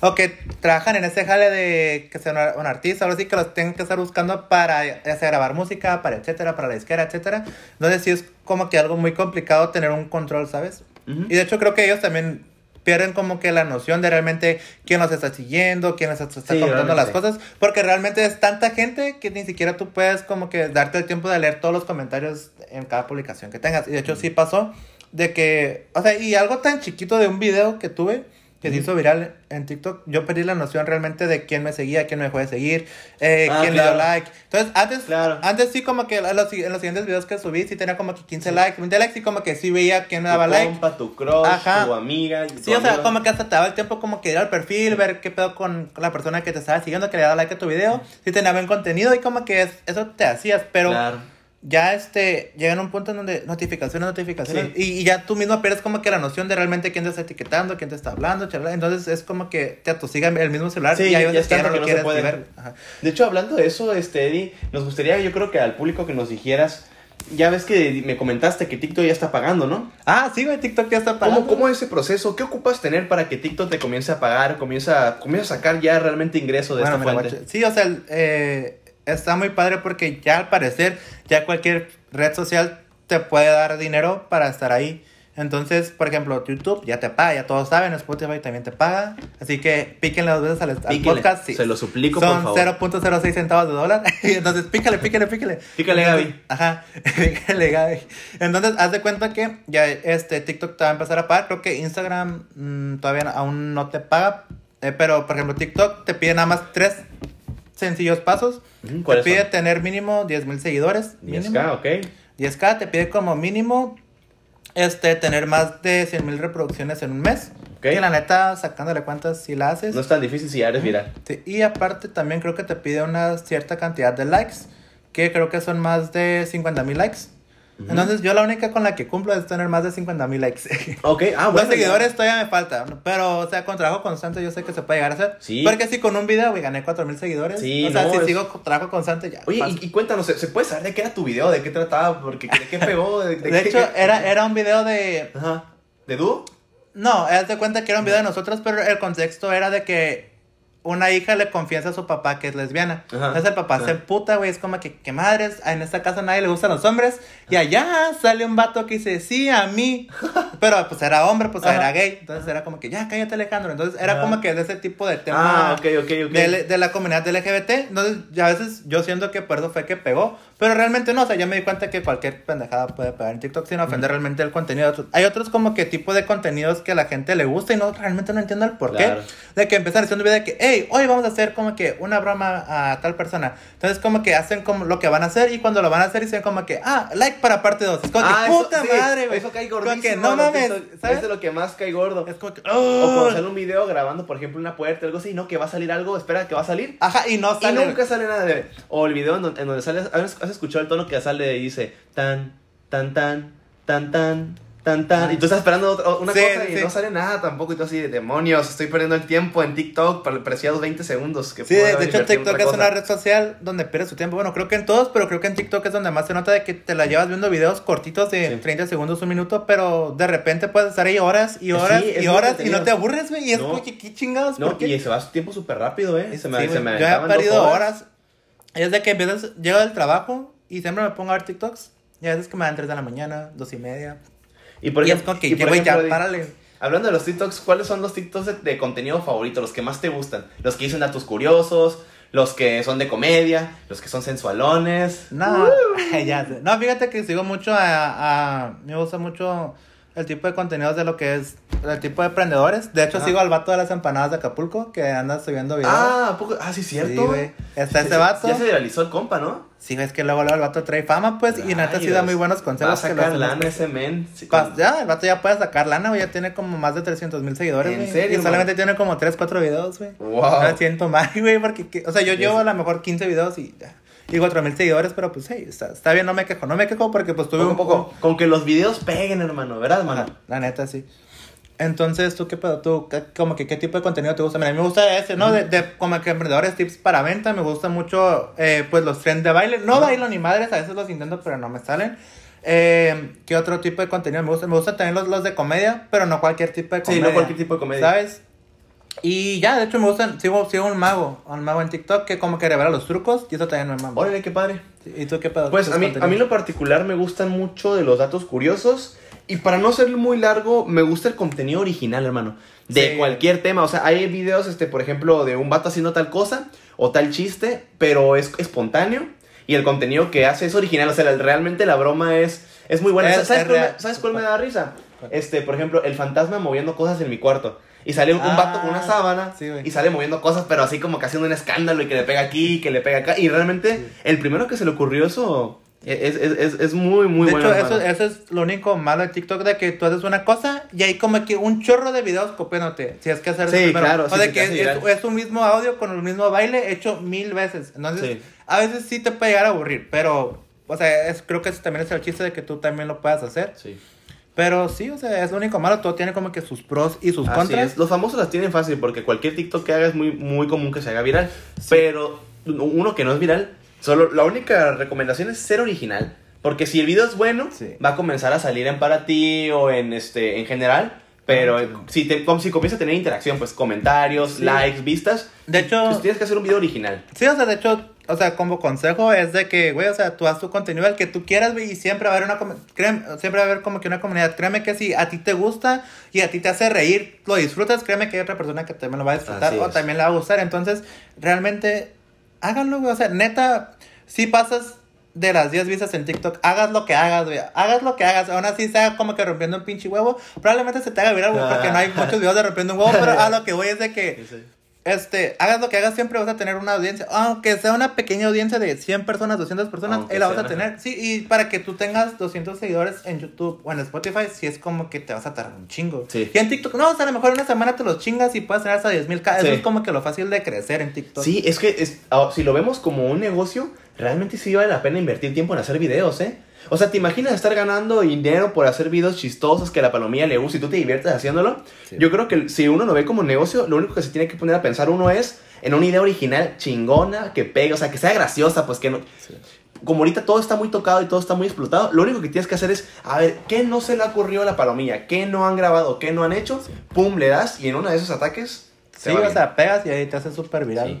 O que trabajan en ese jale de que sea un, artista, algo así, que los tengan que estar buscando para ya sea grabar música, para etcétera, para la disquera, etcétera. Entonces sí es como que algo muy complicado tener un control, ¿sabes? Ujú. Y de hecho creo que ellos también pierden como que la noción de realmente quién los está siguiendo, quién les está está Sí, comentando las cosas, porque realmente es tanta gente que ni siquiera tú puedes como que darte el tiempo de leer todos los comentarios en cada publicación que tengas. Y de hecho sí pasó de que, o sea, y algo tan chiquito de un video que tuve que se hizo viral en TikTok, yo perdí la noción realmente de quién me seguía, quién me dejó de seguir, eh, Ah, quién le claro. dio like. Entonces, antes, Claro. antes sí como que en los, en los siguientes videos que subí sí tenía como que 15 likes, 20 likes y como que sí veía quién me daba tu like. compa, tu crush, Ajá. tu amiga. tu Sí, o sea, como que hasta te daba el tiempo como que ir al perfil, ver qué pedo con la persona que te estaba siguiendo, que le daba like a tu video, si tenía buen contenido y como que es- eso te hacías, pero Claro. Ya este, llega en un punto en donde notificaciones, notificaciones, y, y ya tú mismo pierdes como que la noción de realmente quién te está etiquetando, quién te está hablando, charla. entonces es como que te atosiga el mismo celular Sí, y ya no que no ver. De hecho, hablando de eso, este, Eddie, nos gustaría, yo creo que al público que nos dijeras, ya ves que me comentaste que TikTok ya está pagando, ¿no? Ah, sí, güey, TikTok ya está pagando. ¿Cómo, ¿Cómo es ese proceso? ¿Qué ocupas tener para que TikTok te comience a pagar, comienza, comience a sacar ya realmente ingreso de Bueno, esta fuente? Sí, o sea, eh, está muy padre porque ya al parecer, ya cualquier red social te puede dar dinero para estar ahí. Entonces, por ejemplo, YouTube ya te paga, ya todos saben, Spotify también te paga. Así que píquenle dos veces al, al podcast. sí. se lo suplico, Son por favor. 0.06 centavos de dólar. Entonces, pícale, píquele. Pícale, Entonces, Gaby. Ajá, píquele, Gaby. Entonces, haz de cuenta que ya este TikTok te va a empezar a pagar. Creo que Instagram mm, todavía aún no te paga. eh, pero, por ejemplo, TikTok te pide nada más tres sencillos pasos. Te ¿Cuáles pide son? tener mínimo 10 mil seguidores. mínimo. 10K, ok. 10k te pide como mínimo este tener más de 100 mil reproducciones en un mes. Ok. Que la neta, sacándole cuentas, si la haces. No es tan difícil si ya eres viral. Sí, y aparte también creo que te pide una cierta cantidad de likes, que creo que son más de 50 mil likes. Entonces yo la única con la que cumplo es tener más de 50 mil likes. Ok, ah, Los bueno. seguidores todavía me falta, pero o sea, con trabajo constante yo sé que se puede llegar a hacer. Sí. Porque si con un video, güey, gané 4 mil seguidores. Sí, o sea, no, si es- sigo con trabajo constante ya. Oye, y, y cuéntanos, ¿se, puede saber de qué era tu video? ¿De qué trataba? Porque, ¿De qué pegó? ¿De, de, qué- hecho, era, era un video de... Ajá. ¿De dúo? No, haz de cuenta que era un video de nosotros, pero el contexto era de que una hija le confiesa a su papá que es lesbiana. Ajá. Entonces el papá Ajá. se puta, güey. Es como que, ¿qué madres? En esta casa a nadie le gustan los hombres. Y allá sale un vato que dice, sí, a mí. Pero pues era hombre, pues Ajá. era gay. Entonces era como que, ya, cállate, Alejandro. Entonces era como que de ese tipo de tema. Ah, ok, ok, ok. De, de la comunidad LGBT. Entonces, ya a veces yo siento que por eso fue que pegó. Pero realmente no, o sea, ya me di cuenta que cualquier pendejada puede pegar en TikTok sin ofender realmente el contenido. Hay otros como que tipo de contenidos que a la gente le gusta y no realmente no entiendo el por qué. Claro. De que empiezan haciendo video de que, hey, hoy vamos a hacer como que una broma a tal persona. Entonces, como que hacen como lo que van a hacer y cuando lo van a hacer dicen como que, ah, like para parte 2. Es como Ah, que, eso- puta sí, madre, güey. Eso cae Como gordísimo. que, no mames. ¿sabes? Es de lo que más cae gordo. Es como que, O cuando sale un video grabando, por ejemplo, una puerta o algo así, no, que va a salir algo, espera que va a salir. Ajá, y no Y sale. nunca sale nada de. O el video en donde, en donde sale. ¿has, has escuchado el tono que sale y dice tan, tan, tan, tan, tan, tan, tan? Y tú estás esperando otra- una Sí, cosa y sí. no sale nada tampoco. Y tú así, de demonios, estoy perdiendo el tiempo en TikTok para preciados 20 segundos. Que Sí, de hecho TikTok es una red social donde pierdes tu tiempo. Bueno, creo que en todos, pero creo que en TikTok es donde más se nota de que te la llevas viendo videos cortitos de Sí. 30 segundos, un minuto, pero de repente puedes estar ahí horas y horas y horas y no te aburres, güey. Y es No. como que, ¿qué chingados? No, ¿Por qué? y se va su tiempo súper rápido, ¿eh? Se me, se me yo he perdido horas. Es de que empiezas, llego del trabajo y siempre me pongo a ver TikToks. Y a veces que me dan 3 de la mañana, 2 y media. Y por y es ejemplo, que, y por güey, ya, ejemplo, párale. Hablando de los TikToks, ¿cuáles son los TikToks de, de contenido favorito? Los que más te gustan. Los que dicen datos curiosos, los que son de comedia, los que son sensualones. No, ya sé. No, fíjate que sigo mucho a, a- Me gusta mucho el tipo de contenidos de lo que es el tipo de emprendedores. De hecho, sigo al vato de las empanadas de Acapulco que anda subiendo videos. Ah, ¿a poco? ah, sí, cierto. güey. Está Sí, ese vato. Ya se viralizó el compa, ¿no? Sí, es que luego, luego el vato trae fama, pues, y neta sí da muy buenos Va a consejos. sacar lana ese men. Sí, Pa- con- Ya, el vato ya puede sacar lana, güey. Ya tiene como más de 300 mil seguidores, ¿En serio, Y solamente tiene como 3, 4 videos, güey. Wow. Me siento mal, güey, porque, que- o sea, yo llevo a lo mejor 15 videos y ya. Y 4 mil seguidores, pero pues, hey, está, está bien, no me quejo. No me quejo porque pues tuve un poco. Con que los videos peguen, hermano, ¿verdad, hermano? La neta, sí. Entonces, ¿tú qué pedo? ¿Tú como que qué tipo de contenido te gusta? Mira, a mí me gusta ese, ¿no? De, de como que emprendedores, tips para venta. Me gusta mucho, eh, pues, los trends de baile. No bailo ni madres, a veces los intento, pero no me salen. Eh, ¿Qué otro tipo de contenido me gusta? Me gusta también los, los de comedia, pero no cualquier tipo de Sí, comedia. no cualquier tipo de comedia. ¿Sabes? Y ya, de hecho, me gustan, sigo, sigo un mago, un mago en TikTok que como que revela los trucos y eso también me mama. Órale, qué padre. ¿Y tú qué pedo? Pues ¿Tus a mí, a mí en lo particular me gustan mucho de los datos curiosos. Y para no ser muy largo, me gusta el contenido original, hermano. De Sí. cualquier tema. O sea, hay videos, este, por ejemplo, de un vato haciendo tal cosa o tal chiste, pero es espontáneo. Y el contenido que hace es original. O sea, realmente la broma es, es muy buena. Es- ¿Sabes, es cuál me, ¿Sabes cuál me da risa? Este, por ejemplo, el fantasma moviendo cosas en mi cuarto. Y sale un, un Ah, vato con una sábana sí, y sale moviendo cosas, pero así como que haciendo un escándalo y que le pega aquí, que le pega acá. Y realmente, el primero que se le ocurrió eso es, es, es, es muy, muy de bueno. hecho, eso, eso es lo único malo de TikTok, de que tú haces una cosa y hay como que un chorro de videos copiándote. Si es que hacer Sí, claro, O sí, de te que es, es un mismo audio con el mismo baile hecho mil veces. Entonces, Sí. a veces sí te puede llegar a aburrir, pero, o sea, es, creo que ese también es el chiste de que tú también lo puedas hacer. Sí. Pero sí, o sea, es lo único malo. Todo tiene como que sus pros y sus Así contras. es. Los famosos las tienen fácil porque cualquier TikTok que haga es muy, muy común que se haga viral. Pero uno que no es viral, solo la única recomendación es ser original. Porque si el video es bueno, Sí. va a comenzar a salir en para ti o en este en general. Pero Ah, si, te, si comienza a tener interacción, pues comentarios, Sí. likes, vistas. De hecho, Pues tienes que hacer un video original. Sí, o sea, de hecho, o sea, como consejo es de que, güey, o sea, tú haz tu contenido el que tú quieras, güey, y siempre va a haber una, créeme, siempre va a haber como que una comunidad. Créeme que si a ti te gusta y a ti te hace reír, lo disfrutas, créeme que hay otra persona que también lo va a disfrutar Así o es. también le va a gustar. Entonces, realmente, háganlo, güey, o sea, neta, si pasas de las 10 vistas en TikTok, hagas lo que hagas, güey, hagas lo que hagas, aún así sea como que rompiendo un pinche huevo, probablemente se te haga viral, güey, porque no hay muchos videos de rompiendo un huevo, pero a lo que voy es de que este, hagas lo que hagas, siempre vas a tener una audiencia. Aunque sea una pequeña audiencia de 100 personas, 200 personas, Aunque ahí la vas sea, a tener. Sí, y para que tú tengas 200 seguidores en YouTube o en Spotify, sí es como que te vas a tardar un chingo. Sí. Y en TikTok, no, o sea, a lo mejor una semana te los chingas y puedes tener hasta 10 mil Eso Sí. es como que lo fácil de crecer en TikTok. Sí, es que es- ah, si lo vemos como un negocio, realmente sí vale la pena invertir tiempo en hacer videos, ¿eh? O sea, ¿te imaginas estar ganando dinero por hacer videos chistosos que a la palomilla le gusta y tú te diviertes haciéndolo? Sí. Yo creo que si uno lo ve como negocio, lo único que se tiene que poner a pensar uno es en una idea original chingona, que pegue, o sea, que sea graciosa, pues que no... Sí. Como ahorita todo está muy tocado y todo está muy explotado, lo único que tienes que hacer es, a ver, ¿qué no se le ocurrió a la palomilla? ¿Qué no han grabado? ¿Qué no han hecho? Pum, le das y en uno de esos ataques Sí, va o bien. sea, pegas y ahí te hace súper viral.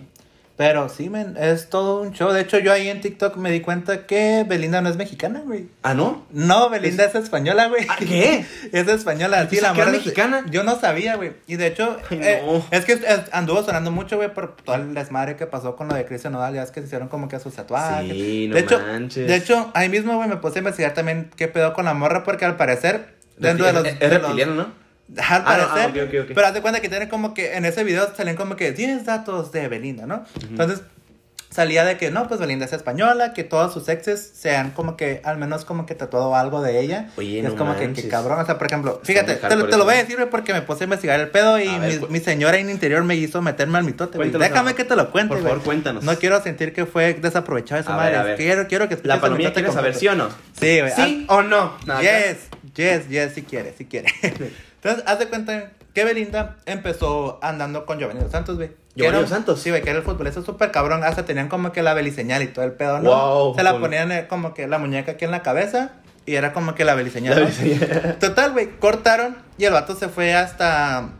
Pero sí, men, es todo un show. De hecho, yo ahí en TikTok me di cuenta que Belinda no es mexicana, güey. ¿Ah, no? No, Belinda es, española, güey. ¿Ah, qué? Es española, sí, la es- mexicana. Yo no sabía, güey. Y de hecho, Ay, eh, no. es que anduvo sonando mucho, güey, por todo el desmadre que pasó con lo de Cristian Nodal. Ya es que se hicieron como que sus tatuajes. Sí, no de hecho, manches. De hecho, ahí mismo, güey, me puse a investigar también qué pedo con la morra, porque al parecer, dentro de los. Es, reptiliano, ¿no? Al Ah, no, parecer. ah, ok, ok, ok. Pero haz de cuenta que tiene como que en ese video salen como que 10 datos de Belinda, ¿no? Entonces salía de que no, pues Belinda es española, que todos sus exes sean como que al menos como que tatuado algo de ella. Oye, Y es no como que, que cabrón, o sea, por ejemplo, Está fíjate, te, lo- te lo voy a decir porque me puse a investigar el pedo y ver, mi, pues. mi señora en interior me hizo meterme al mitote. Cuéntanos, Déjame que te lo cuente, Por favor, cuéntanos. No quiero sentir que fue desaprovechado esa A madre. ver, a ver. Quiero, quiero que La palomilla mitote quiere saber. ¿sí o no? Sí, güey. ¿Sí o no? No. Yes, yes, yes, si quiere, si quiere. Entonces, haz de cuenta que Belinda empezó andando con Giovanni Dos Santos, güey. ¿Giovanni Dos Santos? Sí, güey, que era el futbolista súper cabrón. Hasta tenían como que la beliseñal y todo el pedo, ¿no? Wow, Se la cool. ponían eh, como que la muñeca aquí en la cabeza y era como que la beliseñal. La ¿no? beliseñal. Total, güey, cortaron y el vato se fue hasta...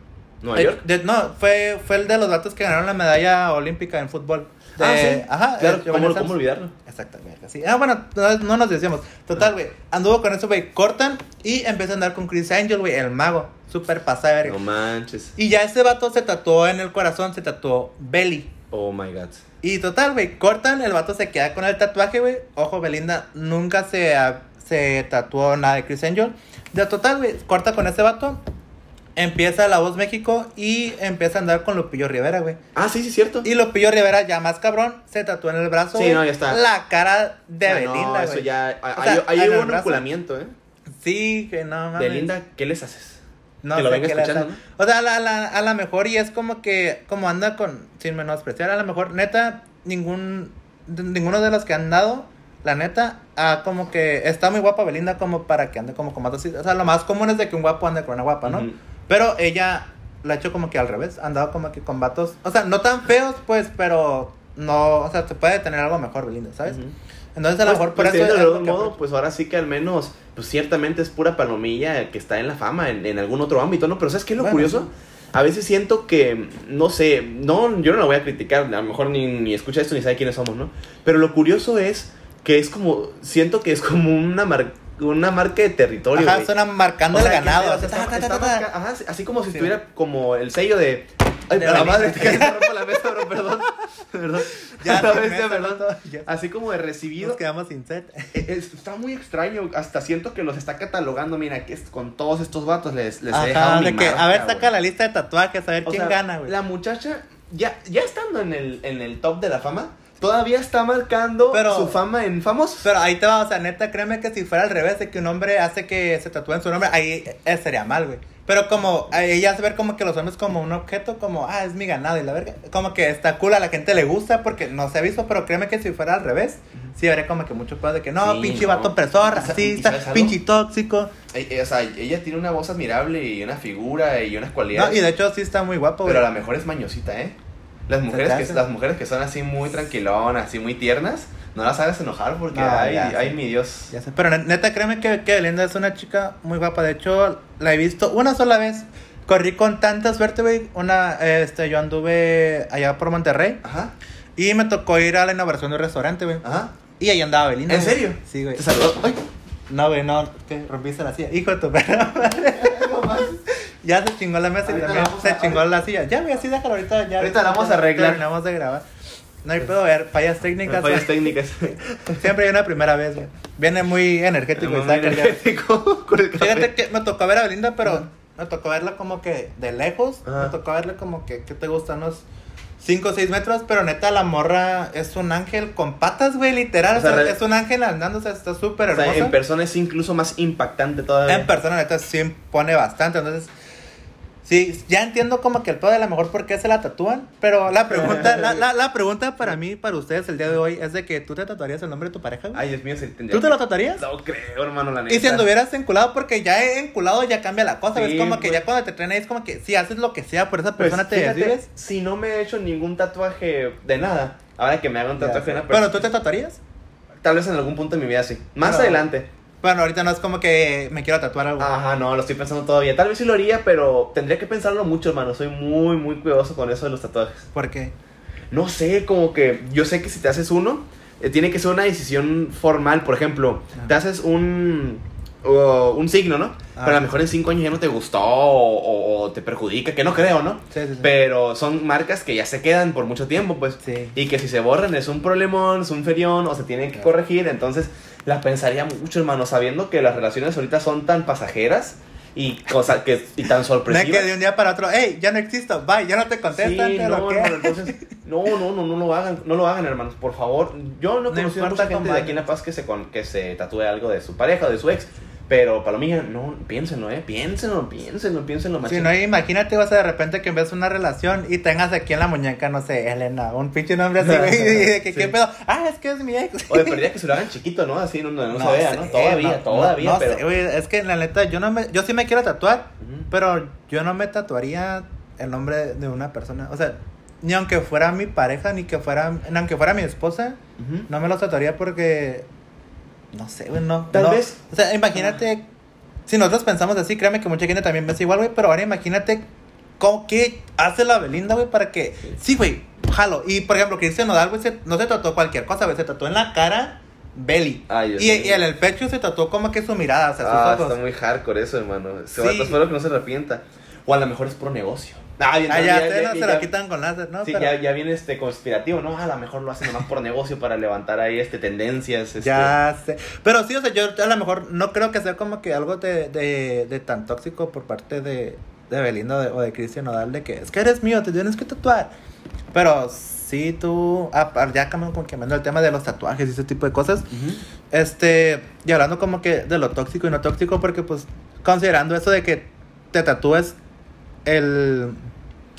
¿Nueva Eh, York? de- no, fue, fue el de los vatos que ganaron la medalla olímpica en fútbol. De- ah, sí. Ajá. Claro, eh, Giovanni ¿cómo, ¿cómo olvidarlo? Exactamente, sí. Ah, bueno, no, no nos decíamos. Total, güey. Anduvo con eso, güey. Cortan y empieza a andar con Chris Angel, güey, el mago. Súper pasada, verga. No manches. Y ya ese vato se tatuó en el corazón, se tatuó Belly. Oh my god. Y total, güey, cortan, el vato se queda con el tatuaje, güey. Ojo, Belinda nunca se, se tatuó nada de Chris Angel. De total, güey, corta con ese vato. Empieza La Voz México y empieza a andar con Lupillo Rivera, güey. Ah, sí, sí, cierto. Y Lupillo Rivera, ya más cabrón, se tatuó en el brazo. Sí, güey, no, ya está. La cara de Ah, Belinda, no, güey. eso ya. O sea, en hubo el un brazo. enculamiento, ¿eh? Sí, que no mames. Belinda, ¿qué les haces? No que lo venga escuchando. O sea, a la, la- a la mejor y es como que, como anda con, sin menospreciar, a lo mejor, neta, ningún, ninguno de los que han dado, la neta, ah, como que está muy guapa Belinda como para que ande como con más así. O sea, lo más común es de que un guapo ande con una guapa, ¿no? Pero ella la ha hecho como que al revés, ha andado como que con vatos, o sea, no tan feos, pues, pero no, o sea, se puede tener algo mejor Belinda, ¿sabes? Ujú. Entonces, a lo Pues, mejor por pues, eso de algún modo, pues ahora sí que al menos, pues ciertamente es pura palomilla que está en la fama, en, en algún otro ámbito, ¿no? Pero ¿sabes qué es lo Bueno, curioso? A veces siento que, no sé, no, yo no la voy a criticar, a lo mejor ni, ni escucha esto ni sabe quiénes somos, ¿no? Pero lo curioso es que es como, siento que es como una, mar- una marca de territorio. Ajá, güey. suena marcando O sea, el ganado. te- sea, está- está Ajá, así como si Sí. estuviera como el sello de... Ay, De la Belinda. madre, rompo la mesa, bro, perdón. Perdón. Ya, La bestia, perdón. ya. Así como de recibido. Nos quedamos sin set. Eh, es- está muy extraño, hasta siento que los está catalogando, mira, que es- con todos estos vatos les, les he dejado Ajá, mi de que, marca, a ver, güey. saca la lista de tatuajes, a ver O quién sea, gana, güey. La muchacha, ya, ya estando en el, en el top de la fama, todavía está marcando Pero- su fama en famosos. Pero ahí te va, o sea, neta, créeme que si fuera al revés, de que un hombre hace que se tatúen su nombre, ahí eh, sería mal, güey. Pero como ella hace ver como que los hombres como un objeto, como, ah, es mi ganado y la verga. Como que está cool, a la gente le gusta porque no se ha visto, pero créeme que si fuera al revés, sí habría como que mucho pedo de que no, Sí, pinche no. vato opresor, O sea, ¿y racista, pinche tóxico. Eh, eh, o sea, ella tiene una voz admirable y una figura y unas cualidades. No, y de hecho sí está muy guapo, güey. Pero a lo mejor es mañosita, ¿eh? Las mujeres, que, las mujeres que son así muy tranquilonas, así muy tiernas, no las hagas enojar porque, No, ay, ya mi Dios. Ya sé, pero ne- neta, créeme que, que Belinda es una chica muy guapa. De hecho, la he visto una sola vez. Corrí con tanta suerte, güey. Una, este, yo anduve allá por Monterrey Ajá, y me tocó ir a la inauguración de un restaurante, güey. ajá. Y ahí andaba Belinda. ¿En güey. serio? Sí, güey. Te saludó. Ay, No, güey, no, que rompiste la silla. Hijo de tu perra madre. Ya se chingó la mesa y también se a- chingó la silla. Ya, güey, así déjalo ahorita. Ya, Ahorita la vamos a arreglar. Terminamos de grabar. No hay pedo ver, fallas técnicas. fallas técnicas. Siempre hay una primera vez, güey. Viene muy energético Muy energético con el café. Fíjate que me tocó ver a Belinda, pero me tocó verla como que de lejos. Me tocó verla como que, ¿qué te gusta? Unos 5 o 6 metros. Pero neta, la morra es un ángel con patas, güey, literal. O sea, O sea, es un ángel andando, o sea, está súper O sea, hermosa. en persona es incluso más impactante todavía. En persona, neta, sí impone bastante. Entonces, sí, ya entiendo como que el pedo de a lo mejor por qué se la tatúan. Pero la pregunta, la, la, la pregunta para mí, para ustedes el día de hoy, es de que tú te tatuarías el nombre de tu pareja, güey? Ay, Dios mío, se tendría ¿Tú te lo tatuarías? No creo, hermano, la neta. Y si anduvieras enculado, porque ya enculado ya cambia la cosa, Sí, ¿ves? Como que pues. ya cuando te traen ahí es como que si haces lo que sea por esa Pues, persona te fíjate, si no me he hecho ningún tatuaje de nada, ahora que me haga un tatuaje de una Pero persona, tú te tatuarías. tal vez en algún punto de mi vida sí. Más Pero- adelante. Bueno, ahorita no es como que me quiero tatuar algo. Ajá, no, lo estoy pensando todavía. Tal vez sí lo haría, pero tendría que pensarlo mucho, hermano. Soy muy, muy cuidadoso con eso de los tatuajes. ¿Por qué? No sé, como que yo sé que si te haces uno, eh, tiene que ser una decisión formal. Por ejemplo, Ah. te haces un, o un signo, ¿no? Ah. Pero a lo mejor en cinco años ya no te gustó o, o- o te perjudica, que no creo, ¿no? Sí, sí, sí. Pero son marcas que ya se quedan por mucho tiempo, pues. Sí. Y que si se borran es un problemón, es un ferión o se tienen que Claro. corregir. Entonces, la pensaría mucho, hermano, sabiendo que las relaciones ahorita son tan pasajeras y, cosa que, y tan No es sorpresivas. que de un día para otro, hey, ya no existo, bye, ya no te Sí, contestan, te no, bloquean". hermano, entonces, no, no, no, no lo hagan, no lo hagan, hermanos, por favor. Yo no he conocido mucha gente de aquí en La Paz que se, con, que se tatúe algo de su pareja o de su ex, pero Palomilla, no, piénsenlo, eh, piénsenlo, piénsenlo, piénsenlo, Sí, machín. no, imagínate, vas a de repente que ves una relación y tengas aquí en la muñeca, no sé, Elena, un pinche nombre así, güey, y de que, Sí. ¿qué pedo? Ah, es que es mi ex. O de perdida que se lo hagan chiquito, ¿no? Así no, no, no se vea, ¿no? sé, Todavía, no, todavía, pero... sé, güey, es que la neta, yo no me, yo sí me quiero tatuar, pero yo no me tatuaría el nombre de una persona, o sea, ni aunque fuera mi pareja, ni que fuera, ni aunque fuera mi esposa, no me lo tatuaría porque, no sé, güey, no. Tal no. vez- O sea, imagínate, si nosotros pensamos así, créeme que mucha gente también piensa igual, güey, pero ahora imagínate cómo, qué hace la Belinda, güey, para que, sí, güey, jalo. Y, por ejemplo, Cristian Nodal, güey, se- no se tatuó cualquier cosa, güey, se tatuó en la cara, belly. Y, y en el pecho se tatuó como que su mirada, o sea, sus Ah, ojos. está muy hardcore eso, hermano. Se Sí. va, espero que no se arrepienta. O a lo mejor es pro negocio. Ah, Ah, ya, sé, no se quitan con láser, ¿no? Sí, Pero ya, ya viene este conspirativo, ¿no? A lo mejor lo hacen nomás por negocio para levantar ahí este tendencias. Este... Ya sé. Pero sí, o sea, yo a lo mejor no creo que sea como que algo de, de, de tan tóxico por parte de, de Belinda o de, Cristian Nodal de que es que eres mío, te tienes que tatuar. Pero sí, tú, ah, ya cambiando como que menos el tema de los tatuajes y ese tipo de cosas. Este, y hablando como que de lo tóxico y no tóxico, porque pues considerando eso de que te tatúes el,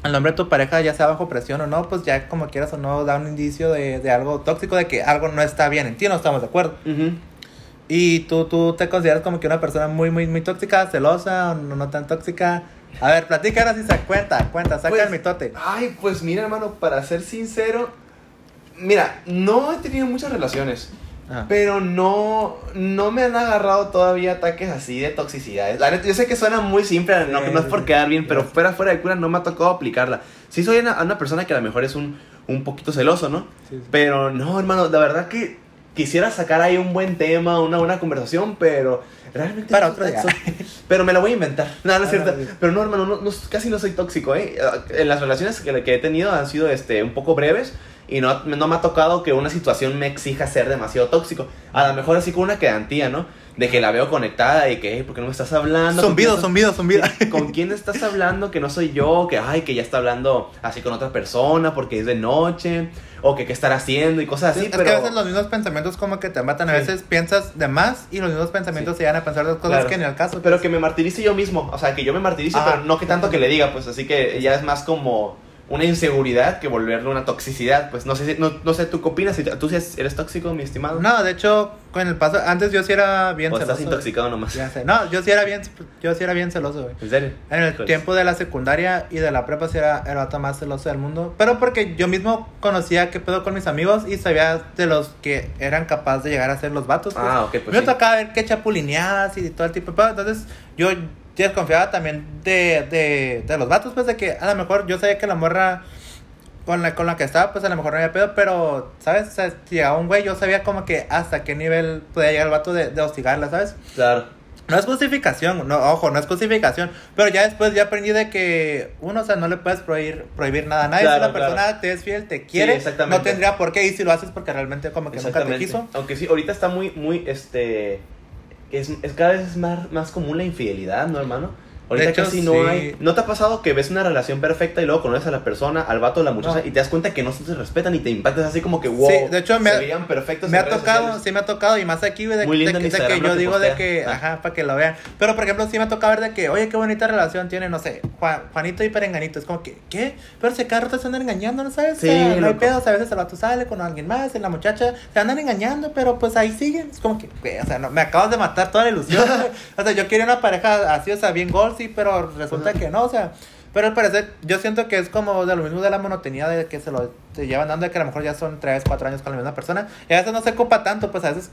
el nombre de tu pareja, ya sea bajo presión o no, pues ya como quieras o no, da un indicio de, de algo tóxico, de que algo no está bien en ti, no estamos de acuerdo. Y tú, tú te consideras como que una persona muy, muy, muy tóxica, celosa o no, no tan tóxica. A ver, platícanos si se cuenta, cuenta, saca Pues, el mitote. Ay, pues mira, hermano, para ser sincero, mira, no he tenido muchas relaciones. Pero no, no me han agarrado todavía ataques así de toxicidad. La neta, yo sé que suena muy simple, no, Sí, no es sí, por quedar bien, pero fuera, fuera de cura no me ha tocado aplicarla. Sí soy una, una persona que a lo mejor es un, un poquito celoso, ¿no? Sí, sí. Pero no, hermano, la verdad que quisiera sacar ahí un buen tema, una buena conversación, pero realmente... Para no otro día. Pero me la voy a inventar. No, no es Ah, cierto. no. Pero no, hermano, no, no- casi no soy tóxico, ¿eh? En las relaciones que, que he tenido han sido este, un poco breves y no, no me ha tocado que una situación me exija ser demasiado tóxico. A lo mejor así con una quedantía, ¿no? De que la veo conectada y que, "Ey, ¿por qué no me estás hablando? ¿Con Zumbido, zumbido, zumbido. ¿Con quién estás hablando que no soy yo? Que, ay, que ya está hablando así con otra persona porque es de noche. O que qué estar haciendo y cosas así, es pero... que a veces los mismos pensamientos como que te matan. A veces piensas de más y los mismos pensamientos Sí. se llegan a pensar de cosas Claro. que ni al caso. Pero que me martirice yo mismo. O sea, que yo me martirice, pero no que tanto que le diga, pues así que ya es más como una inseguridad que volverlo una toxicidad. Pues no sé, si- no, no sé, ¿tú qué opinas? ¿Tú eres tóxico, mi estimado? No, de hecho, con el paso, antes yo sí era bien ¿O estás celoso. intoxicado nomás? Ya sé. No, yo sí era bien, yo sí era bien celoso, güey. ¿En serio? En el tiempo de la secundaria y de la prepa sí era el vato más celoso del mundo. Pero porque yo mismo conocía qué pedo con mis amigos y sabía de los que eran capaces de llegar a ser los vatos. pues. Ah, ok, pues me sí. tocaba ver qué chapulineadas y todo el tipo de pedo. Entonces yo desconfiaba también de, de, de los vatos, pues de que a lo mejor yo sabía que la morra con la, con la que estaba, pues a lo mejor no había pedo, pero, ¿sabes? O sea, si llegaba un güey, yo sabía como que hasta qué nivel podía llegar el vato de, de hostigarla, ¿sabes? Claro. No es justificación, no, ojo, no es justificación. Pero ya después ya aprendí de que uno, o sea, no le puedes prohibir, prohibir nada a nadie. Claro, si una persona claro. te es fiel, te quiere, exactamente. no tendría por qué. Y si lo haces porque realmente como que nunca te quiso. Aunque sí, ahorita está muy, muy, este... Es, cada vez es más, más común la infidelidad, ¿no, hermano? Ahorita De hecho, casi no sí. hay... ¿No te ha pasado que ves una relación perfecta y luego conoces a la persona, al vato o la muchacha, No. y te das cuenta que no se respetan y te impactas así como que, wow, Sí, de hecho, me se ha- veían perfectos Me ha tocado, sociales. sí me ha tocado, y más aquí, de, Muy de de que yo digo de que, Ah. ajá, para que lo vean. Pero, por ejemplo, sí me ha tocado ver de que, oye, qué bonita relación tiene, no sé, Juan- Juanito y Perenganito. Es como que, ¿qué? Pero si cada rato se andan engañando, ¿no sabes? Sí, O sea, no hay loco. pedo, o sea, a veces el vato sale con alguien más, y la muchacha se andan engañando, pero pues ahí siguen. Es como que, güey, o sea, no, me acabas de matar toda la ilusión. o sea, yo quería una pareja así, o sea, bien gol, sí, pero resulta Ajá. que no, o sea. Pero al parecer, yo siento que es como de lo mismo de la monotonía de que se lo se llevan dando, de que a lo mejor ya son 3, 4 años con la misma persona. Y a veces no se ocupa tanto, pues a veces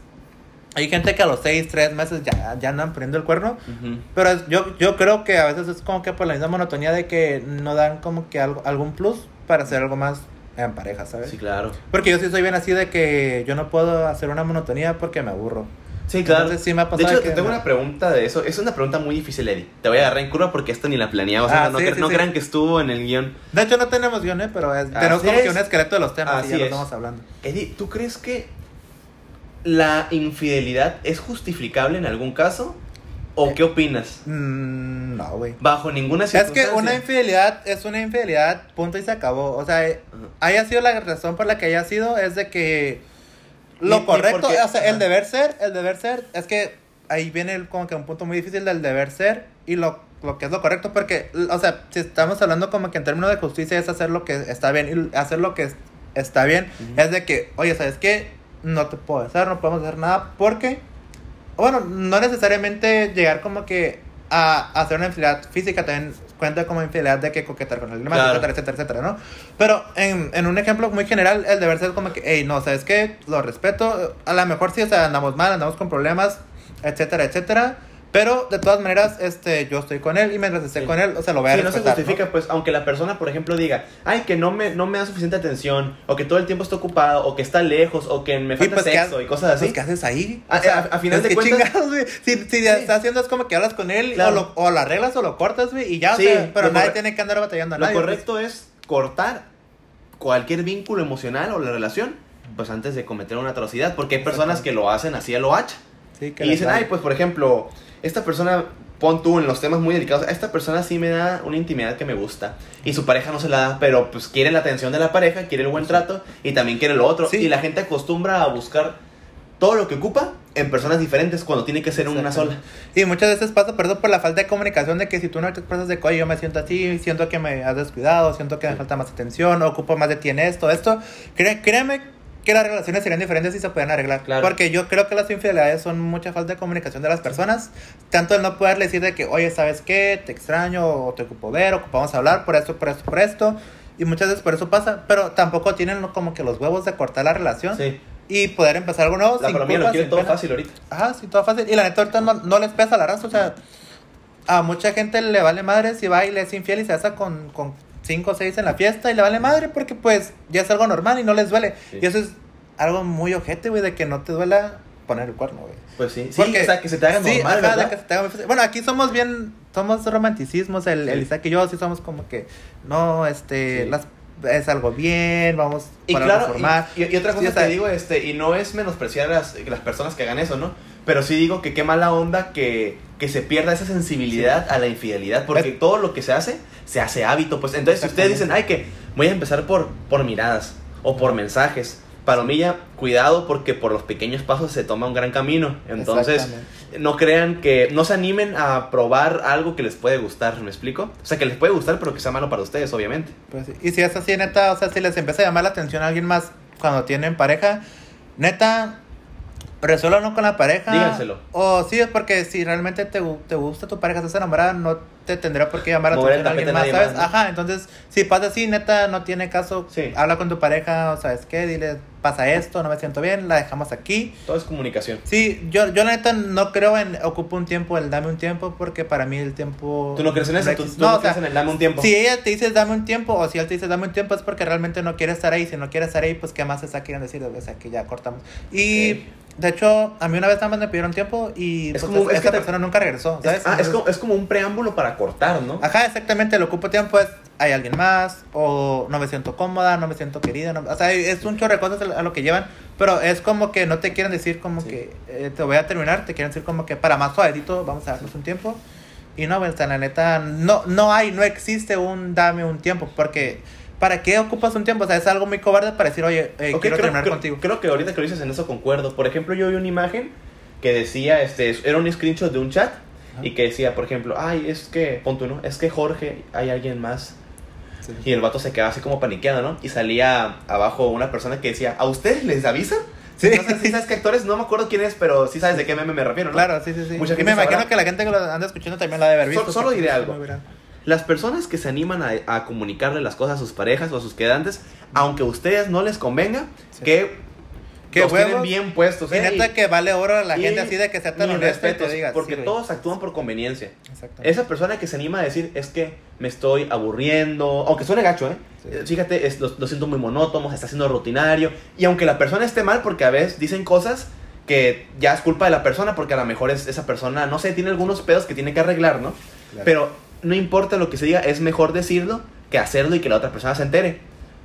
Hay gente que a los 6, 3 meses ya, ya andan poniendo el cuerno. Ujú. Pero es- yo, yo creo que a veces es como que por la misma monotonía de que no dan como que algo, algún plus para hacer algo más en pareja, ¿sabes? Sí, claro. Porque yo sí soy bien así de que yo no puedo hacer una monotonía porque me aburro. Sí, claro. Entonces, sí me ha de hecho, que te tengo una pregunta de eso. Es una pregunta muy difícil, Eddie. Te voy a agarrar en curva porque esto ni la planeaba. O sea, Ah, no, sí, no crean que estuvo en el guion. De hecho no tenemos guion, ¿eh? pero es- tenemos como que es. un esqueleto de los temas Así y ya lo es. estamos hablando. Eddie, ¿tú crees que la infidelidad es justificable en algún caso? ¿O qué opinas? Mm, no, güey. Bajo ninguna Es circunstancia. que una infidelidad es una infidelidad, punto y se acabó. O sea, eh, Ajá. haya sido la razón por la que haya sido, es de que lo correcto, porque- o sea, el deber ser, el deber ser, es que ahí viene el- como que un punto muy difícil del deber ser y lo, lo que es lo correcto, porque, o sea, si estamos hablando como que en términos de justicia es hacer lo que está bien y hacer lo que es- está bien, es de que, oye, ¿sabes qué? No te puedo hacer, no podemos hacer nada porque, bueno, no necesariamente llegar como que a, hacer una infidelidad física también cuenta como infidelidad de que coquetar con más, Claro. etcétera, etcétera, etcétera, ¿no? Pero en, en un ejemplo muy general, el deber ser como que, hey, no, ¿sabes qué? Lo respeto, a lo mejor sí, o sea, andamos mal, andamos con problemas, etcétera, etcétera, pero de todas maneras, este, yo estoy con él y mientras esté Sí. con él, o sea, lo voy a Sí, no se respetar, justifica, pues, aunque la persona, por ejemplo, diga, ay, que no me, no me da suficiente atención, o que todo el tiempo está ocupado, o que está lejos, o que me falta pues, ¿qué sexo ha- y cosas así. Pues, ¿qué haces ahí? A- a- a final de cuentas- chingados, güey. Si, si está haciendo es como que hablas con él Claro. o, lo, o lo arreglas o lo cortas, güey, y ya, o Sí, sea, pero nadie tiene que andar batallando a Lo nadie. pues. correcto es cortar cualquier vínculo emocional o la relación, pues antes de cometer una atrocidad, porque hay personas que lo hacen así a lo hacha. Sí, que Y dicen, ay, pues por ejemplo, esta persona, pon tú en los temas muy delicados, a esta persona sí me da una intimidad que me gusta. Y su pareja no se la da, pero pues quiere la atención de la pareja, quiere el buen trato y también quiere lo otro. Sí. Y la gente acostumbra a buscar todo lo que ocupa en personas diferentes cuando tiene que ser una sola. Y muchas veces pasa, perdón, por la falta de comunicación de que si tú no te expresas de oye, yo me siento así, siento que me has descuidado, siento que me falta más atención, ocupo más de ti en esto, esto, cré- créeme que las relaciones serían diferentes si se pueden arreglar. Claro. Porque yo creo que las infidelidades son mucha falta de comunicación de las personas. Tanto el no poder decir de que, oye, ¿sabes qué? Te extraño, o te ocupo ver, ocupamos hablar por esto, por esto, por esto. Y muchas veces por eso pasa. Pero tampoco tienen como que los huevos de cortar la relación Sí. y poder empezar algo nuevo. La sin economía lo culpa, quiere todo pena. fácil ahorita. Ajá, sí, todo fácil. Y la neta ahorita no, no les pesa la raza. O sea, a mucha gente le vale madre si va y le es infiel y se con, con cinco o seis en la fiesta y le vale madre porque pues ya es algo normal y no les duele. Sí. Y eso es algo muy ojete, güey, de que no te duela poner el cuerno, güey. Pues sí. Sí, Porque- o sea, que se te haga sí, normal, de ¿verdad? que se te haga. Bueno, aquí somos bien, somos romanticismos, el, el Sí. Isaac y yo sí somos como que, no, este, Sí. las, es algo bien, vamos Y para claro, y, y- y otra Sí, cosa sea, te digo, este, y no es menospreciar a las, las personas que hagan eso, ¿no? Pero sí digo que qué mala onda que, que se pierda esa sensibilidad a la infidelidad, porque Es- todo lo que se hace, se hace hábito. Pues entonces, si ustedes dicen, ay, que voy a empezar por, por miradas o por mensajes, palomilla, cuidado porque por los pequeños pasos se toma un gran camino. Entonces, no crean que, no se animen a probar algo que les puede gustar, ¿me explico? O sea, que les puede gustar, pero que sea malo para ustedes, obviamente. Pues. Y si es así, neta, o sea, si les empieza a llamar la atención a alguien más cuando tienen pareja, neta, resuélvanlo con la pareja. Díganselo. O sí, es porque si realmente te, te gusta tu pareja, estás enamorada, no te tendría por qué llamar el atención a alguien a más, ¿sabes? más, ¿no? Ajá, entonces, si pasa así, neta, no tiene caso. Sí. Habla con tu pareja, o sabes qué, dile, pasa esto, no me siento bien, la dejamos aquí. Todo es comunicación. Sí, yo, yo la neta no creo en ocupo un tiempo, el dame un tiempo, porque para mí el tiempo... ¿Tú no crees en eso? ¿Tú, tú no, o sea, crees en el dame un tiempo? si ella te dice dame un tiempo o si él te dice dame un tiempo es porque realmente no quiere estar ahí. Si no quiere estar ahí, pues qué más está queriendo decir, o sea, que ya cortamos. Y Ok. de hecho, a mí una vez nada más me pidieron tiempo y Es pues, como- esa es que te- persona nunca regresó, Es, ¿sabes? ah, es, Entonces- como, es como un preámbulo para cortar, ¿no? Ajá, exactamente, el ocupo tiempo es hay alguien más o no me siento cómoda, no me siento querida, no- o sea, es un chorro de cosas a lo que llevan, pero es como que no te quieren decir como Sí. que eh, te voy a terminar, te quieren decir como que para más suavecito vamos a darnos un tiempo. Y no, sea, la neta, no, no hay, no existe un dame un tiempo, porque ¿para qué ocupas un tiempo? O sea, es algo muy cobarde para decir, oye, eh, Ok, quiero creo, terminar creo- contigo. creo que ahorita que lo dices en eso concuerdo. Por ejemplo, yo vi una imagen que decía, este, era un screenshot de un chat Ajá. y que decía, por ejemplo, ay, es que, pon ¿no? Es que Jorge, hay alguien más. Sí. Y el vato se quedaba así como paniqueado, ¿no? Y salía abajo una persona que decía, ¿a ustedes les avisan? Sí. No sé si sabes qué actores, no me acuerdo quién es, pero sí sabes de qué meme me refiero, ¿no? Claro, sí, sí, sí. Mucha y gente me imagino sabrá. que la gente que lo anda escuchando también la debe haber visto. Solo- solo diré algo. Las personas que se animan a, a comunicarle las cosas a sus parejas o a sus quedantes, aunque a ustedes no les convenga, Sí. que Qué los tienen bien puestos, Y ¿eh? neta que vale oro a la y- gente así de que sea tan honesto y te diga. porque sí, güey. todos actúan por conveniencia. Esa persona que se anima a decir es que me estoy aburriendo, aunque suene gacho, ¿eh? Sí. Eh, Fíjate, es- lo, lo siento muy monótono, se está haciendo rutinario. Y aunque la persona esté mal, porque a veces dicen cosas que ya es culpa de la persona, porque a lo mejor es, esa persona, no sé, tiene algunos pedos que tiene que arreglar, ¿no? Claro. Pero no importa lo que se diga, es mejor decirlo que hacerlo y que la otra persona se entere.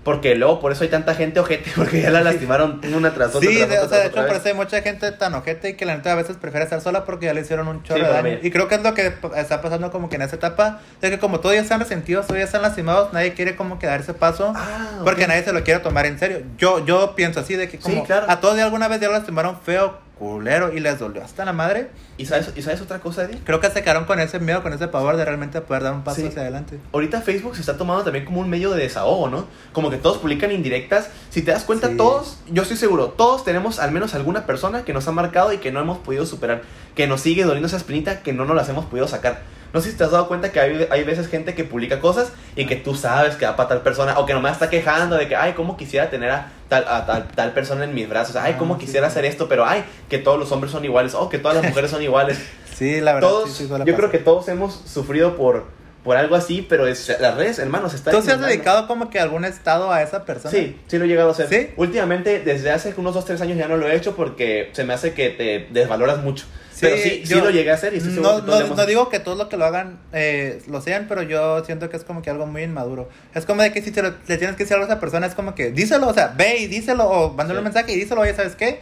Porque luego por eso hay tanta gente ojete, porque ya la lastimaron una tras otra. Sí, tras de- otra, o sea, de hecho, por vez. eso hay mucha gente tan ojete y que la neta a veces prefiere estar sola porque ya le hicieron un chorro Sí, de daño. Y creo que es lo que está pasando como que en esa etapa, de que como todos ya están resentidos, todos ya están lastimados, nadie quiere como que dar ese paso. Ah, Porque nadie se lo quiere tomar en serio. Yo, yo pienso así, de que como Sí, claro. a todos de alguna vez ya lo lastimaron feo, culero, y les dolió hasta la madre. ¿Y sabes, ¿Y sabes otra cosa, Eddie? Creo que se quedaron con ese miedo, con ese pavor de realmente poder dar un paso Sí. hacia adelante. Ahorita Facebook se está tomando también como un medio de desahogo, ¿no? Como que todos publican indirectas. Si te das cuenta, Sí. todos, yo estoy seguro, todos tenemos al menos alguna persona que nos ha marcado y que no hemos podido superar. Que nos sigue doliendo esa espinita que no nos las hemos podido sacar. No sé si te has dado cuenta que hay, hay veces gente que publica cosas y que tú sabes que va para tal persona o que nomás está quejando de que, ay, cómo quisiera tener a tal, a tal, tal persona en mis brazos. Ay, Ah, cómo quisiera sí. hacer esto, pero ay, que todos los hombres son iguales. O que todas las mujeres son iguales. Sí, la verdad. todos, sí, sí, yo pasar. creo que todos hemos sufrido por, por algo así, pero es, las redes, hermanos, está ¿Tú se has dedicado como que algún estado a esa persona? Sí, sí lo he llegado a hacer. ¿Sí? Últimamente, desde hace unos 2, 3 años ya no lo he hecho porque se me hace que te desvaloras mucho. Pero sí, sí yo- lo llegué a hacer y estoy no, no, hemos no digo que todos los que lo hagan eh, lo sean, pero yo siento que es como que algo muy inmaduro. Es como de que si te lo- le tienes que decir algo a esa persona, es como que díselo, o sea, ve y díselo, o mándale Sí. un mensaje y díselo, oye, ¿sabes qué?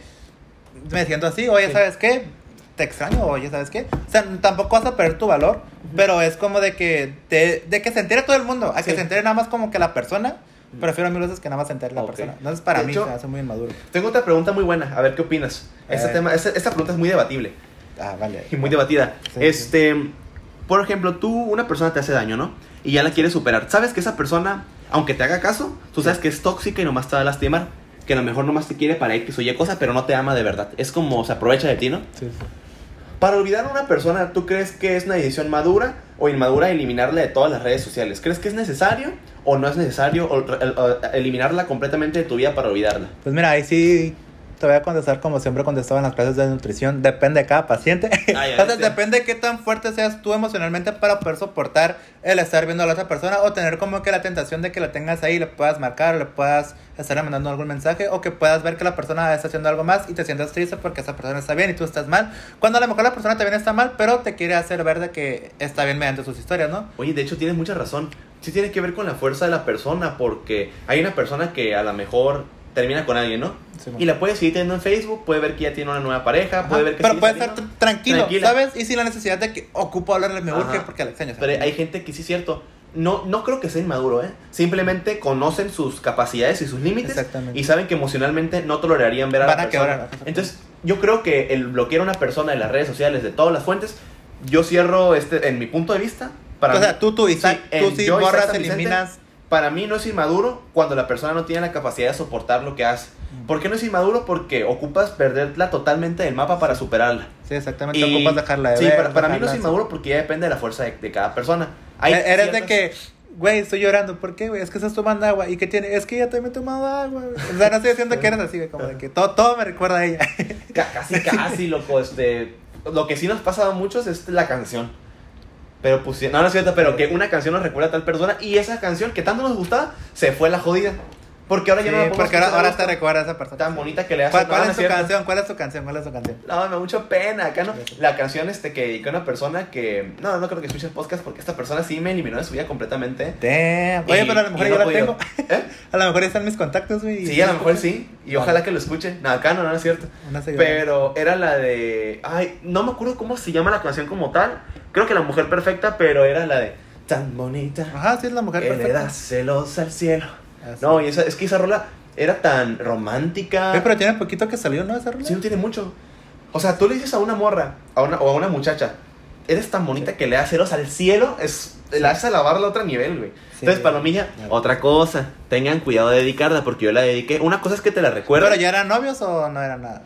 Me siento así, oye, Sí. ¿sabes qué? Te extraño, oye, ¿sabes qué? O sea, tampoco vas a perder tu valor, pero es como de que, te- de que se entere todo el mundo, a que Sí. se entere nada más como que la persona. Prefiero mil veces que nada más se entere la Ok. persona. Entonces, para De mí hecho- se hace muy inmaduro. Tengo otra pregunta muy buena, a ver qué opinas. Este Eh. tema, esta, esta pregunta es muy debatible Ah, vale. y muy debatida. Sí, este, por ejemplo, tú, una persona te hace daño, ¿no? Y ya la quieres superar. ¿Sabes que esa persona, aunque te haga caso, tú sabes que es tóxica y nomás te va a lastimar? Que a lo mejor nomás te quiere para X o Y cosa, pero no te ama de verdad. Es como se aprovecha de ti, ¿no? Sí. Para olvidar a una persona, ¿tú crees que es una decisión madura o inmadura eliminarla de todas las redes sociales? ¿Crees que es necesario o no es necesario o- el- o- eliminarla completamente de tu vida para olvidarla? Pues mira, ahí sí te voy a contestar como siempre contestaba en las clases de nutrición. Depende de cada paciente. Ah, ya, Entonces, depende de qué tan fuerte seas tú emocionalmente para poder soportar el estar viendo a la otra persona o tener como que la tentación de que la tengas ahí, le puedas marcar, le puedas estar mandando algún mensaje o que puedas ver que la persona está haciendo algo más y te sientas triste porque esa persona está bien y tú estás mal. Cuando a lo mejor la persona también está mal, pero te quiere hacer ver de que está bien mediante sus historias, ¿no? Oye, de hecho tienes mucha razón. Sí tiene que ver con la fuerza de la persona porque hay una persona que a lo mejor termina con alguien, ¿no? Sí, Y la puede seguir teniendo en Facebook, puede ver que ya tiene una nueva pareja, Ajá. puede ver que pero puede estar tranquilo, Tranquila. ¿sabes? Y sin la necesidad de que ocupo hablarle, me urge porque la extraño. Pero hay gente que sí es cierto. No, no creo que sea inmaduro, ¿eh? Simplemente conocen sus capacidades y sus límites y saben que emocionalmente no tolerarían ver a Van la a persona. Entonces, yo creo que el bloquear a una persona de las redes sociales, de todas las fuentes, yo cierro este, en mi punto de vista. Para o sea, mí- tú, tú, Isaac, Sí, tú sí borras, eliminas. Para mí no es inmaduro cuando la persona no tiene la capacidad de soportar lo que hace. ¿Por qué no es inmaduro? Porque ocupas perderla totalmente del mapa para superarla. Sí, exactamente. Y- ocupas dejarla de sí, ver, para, para mí no es inmaduro porque ya depende de la fuerza de, de cada persona. Hay E- Eres de que, güey, estoy llorando. ¿Por qué, güey? Es que estás tomando agua. ¿Y qué tiene? Es que ya también he tomado agua. O sea, no estoy diciendo que eres así, güey. Como de que todo, todo me recuerda a ella. Ca- Casi, casi, loco. Este, lo que sí nos pasa a muchos es la canción. Pero pues, no, no es cierto, pero que una canción nos recuerda a tal persona y esa canción que tanto nos gustaba se fue la jodida. Porque ahora ya Sí, no la podemos porque ahora, ahora te a esa persona. Tan bonita que le hace. ¿Cuál, cuál no es tu canción? ¿Cuál es tu canción? ¿Cuál es tu canción? No, me da mucho pena. Acá no. La canción este que dediqué a una persona que. No, no creo que escuche el podcast porque esta persona sí me eliminó de su vida completamente. Damn. Oye, Y- pero a lo mejor y ya no la tengo. ¿Eh? A lo mejor ya están mis contactos, güey. Sí, a lo mejor sí. Y ojalá que lo escuche. No, acá no, no es cierto. Pero era la de. Ay, no me acuerdo cómo se llama la canción como tal. Creo que La Mujer Perfecta, pero era la de. Tan bonita. Ajá, sí, es la mujer que le perfecta. das celos al cielo. Así. No, y esa, es que esa rola era tan romántica. Oye, pero tiene poquito que salió, ¿no? Esa rola. Sí, no tiene mucho. O sea, tú le dices a una morra a una, o a una muchacha, eres tan bonita que le das celos al cielo, es, la haces alabarla a otro nivel, güey. Sí. Entonces, Palomilla, Claro. otra cosa, tengan cuidado de dedicarla porque yo la dediqué. Una cosa es que te la recuerdo. ¿Pero ya eran novios o no era nada?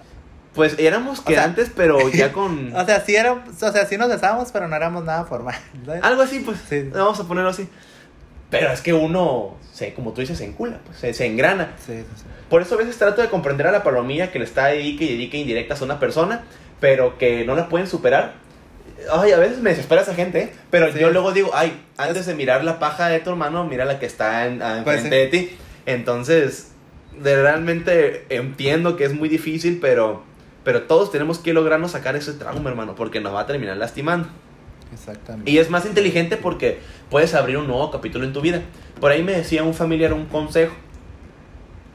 Pues éramos que sea- antes, pero ya con... O sea, sí era, o sea, sí nos besábamos, pero no éramos nada formal. algo así, pues. Sí. Vamos a ponerlo así. Pero es que uno, se, como tú dices, se encula, pues, se, se engrana. Sí, sí, sí. Por eso a veces trato de comprender a la palomilla que le está dedique y dedique indirectas a una persona, pero que no la pueden superar. Ay, a veces me desespera esa gente, ¿eh? pero yo luego digo, ay, antes de mirar la paja de tu hermano, mira la que está en, a- Pues enfrente de ti. Entonces, de realmente entiendo que es muy difícil, pero, pero todos tenemos que lograrnos sacar ese trauma, hermano, porque nos va a terminar lastimando. Exactamente. Y es más inteligente porque puedes abrir un nuevo capítulo en tu vida. Por ahí me decía un familiar un consejo.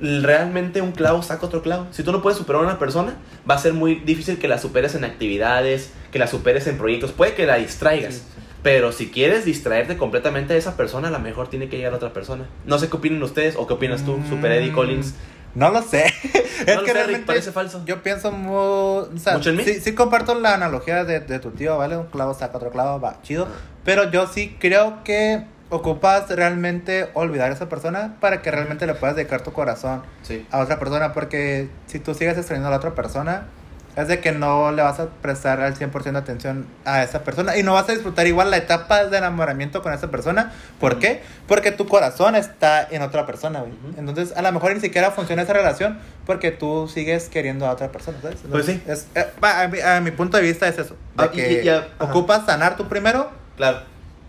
Realmente un clavo saca otro clavo. Si tú no puedes superar a una persona, va a ser muy difícil que la superes en actividades, que la superes en proyectos. Puede que la distraigas. Sí, sí. Pero si quieres distraerte completamente de esa persona, a lo mejor tiene que llegar a otra persona. No sé qué opinan ustedes o qué opinas tú, Super Eddie Mm, Collins. No lo sé. es No lo que sé, Rick, realmente parece falso. Yo pienso muy. O sea, ¿Mucho en mí? Sí, sí comparto la analogía de, de tu tío, ¿vale? Un clavo saca otro clavo, va, chido. Pero yo sí creo que ocupas realmente olvidar a esa persona para que realmente le puedas dedicar tu corazón Sí. a otra persona. Porque si tú sigues extrañando a la otra persona, es de que no le vas a prestar al 100% de atención a esa persona y no vas a disfrutar igual la etapa de enamoramiento con esa persona. ¿Por Ujú. qué? Porque tu corazón está en otra persona, güey. Ujú. Entonces, a lo mejor ni siquiera funciona esa relación porque tú sigues queriendo a otra persona, ¿sabes? Pues sí. Es, eh, a, mi, a mi punto de vista es eso. De y- que y ya, ajá. ocupas sanar tú primero Claro.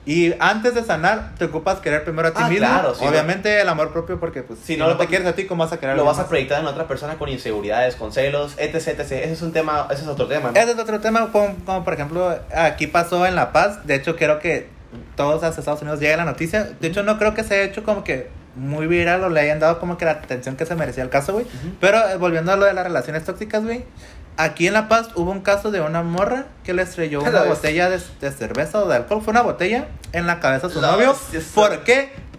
Y antes de sanar te ocupas querer primero a ti Ah, mismo. claro, sí, Obviamente el amor propio porque pues Si si no no, lo- te quieres a ti, ¿cómo vas a querer Lo vas a proyectar en otra persona con inseguridades, con celos, etc, etc. Ese es un tema, ese es otro tema. ¿no? Ese es otro tema, como, como por ejemplo, aquí pasó en La Paz. De hecho, quiero que todos a Estados Unidos llegue la noticia. De hecho, no creo que se haya hecho como que muy viral o le hayan dado como que la atención que se merecía el caso, güey. Ujú. Pero eh, volviendo a lo de las relaciones tóxicas, güey. Aquí en La Paz hubo un caso de una morra que le estrelló ¿Qué una botella de, de cerveza o de alcohol. Fue una botella en la cabeza a su La novio. esa-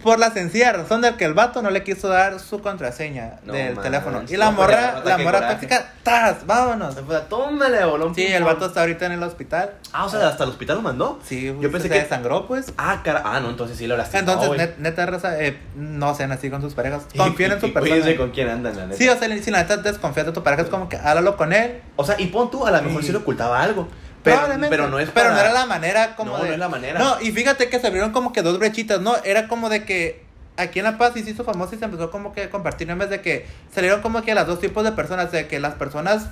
¿Por la sencilla razón de que el vato no le quiso dar su contraseña No del teléfono. Y la pues, morra, la morra tóxica, ¡tas! ¡Vámonos! Tómale, bolón. Sí, el vato está ahorita en el hospital. Ah, o sea, hasta el hospital lo mandó. Sí, Yo pensé se que- desangró, pues. Ah, cara. Ah, no, entonces sí lo lastimó. Entonces, net- neta, raza, eh, no sean así con sus parejas. Confíen en su persona. con quién andan, la neta. Sí, o sea, si la neta desconfías de tu pareja, es como que háblalo con él. O sea, y pon tú, a lo mejor Sí. sí le ocultaba algo. Pero, pero no es Pero para- no era la manera como No, de... no es la manera. No, y fíjate que se abrieron como que dos brechitas, ¿no? Era como de que aquí en La Paz sí se hizo famoso y se empezó como que a compartir memes de que salieron como que las dos tipos de personas, de que las personas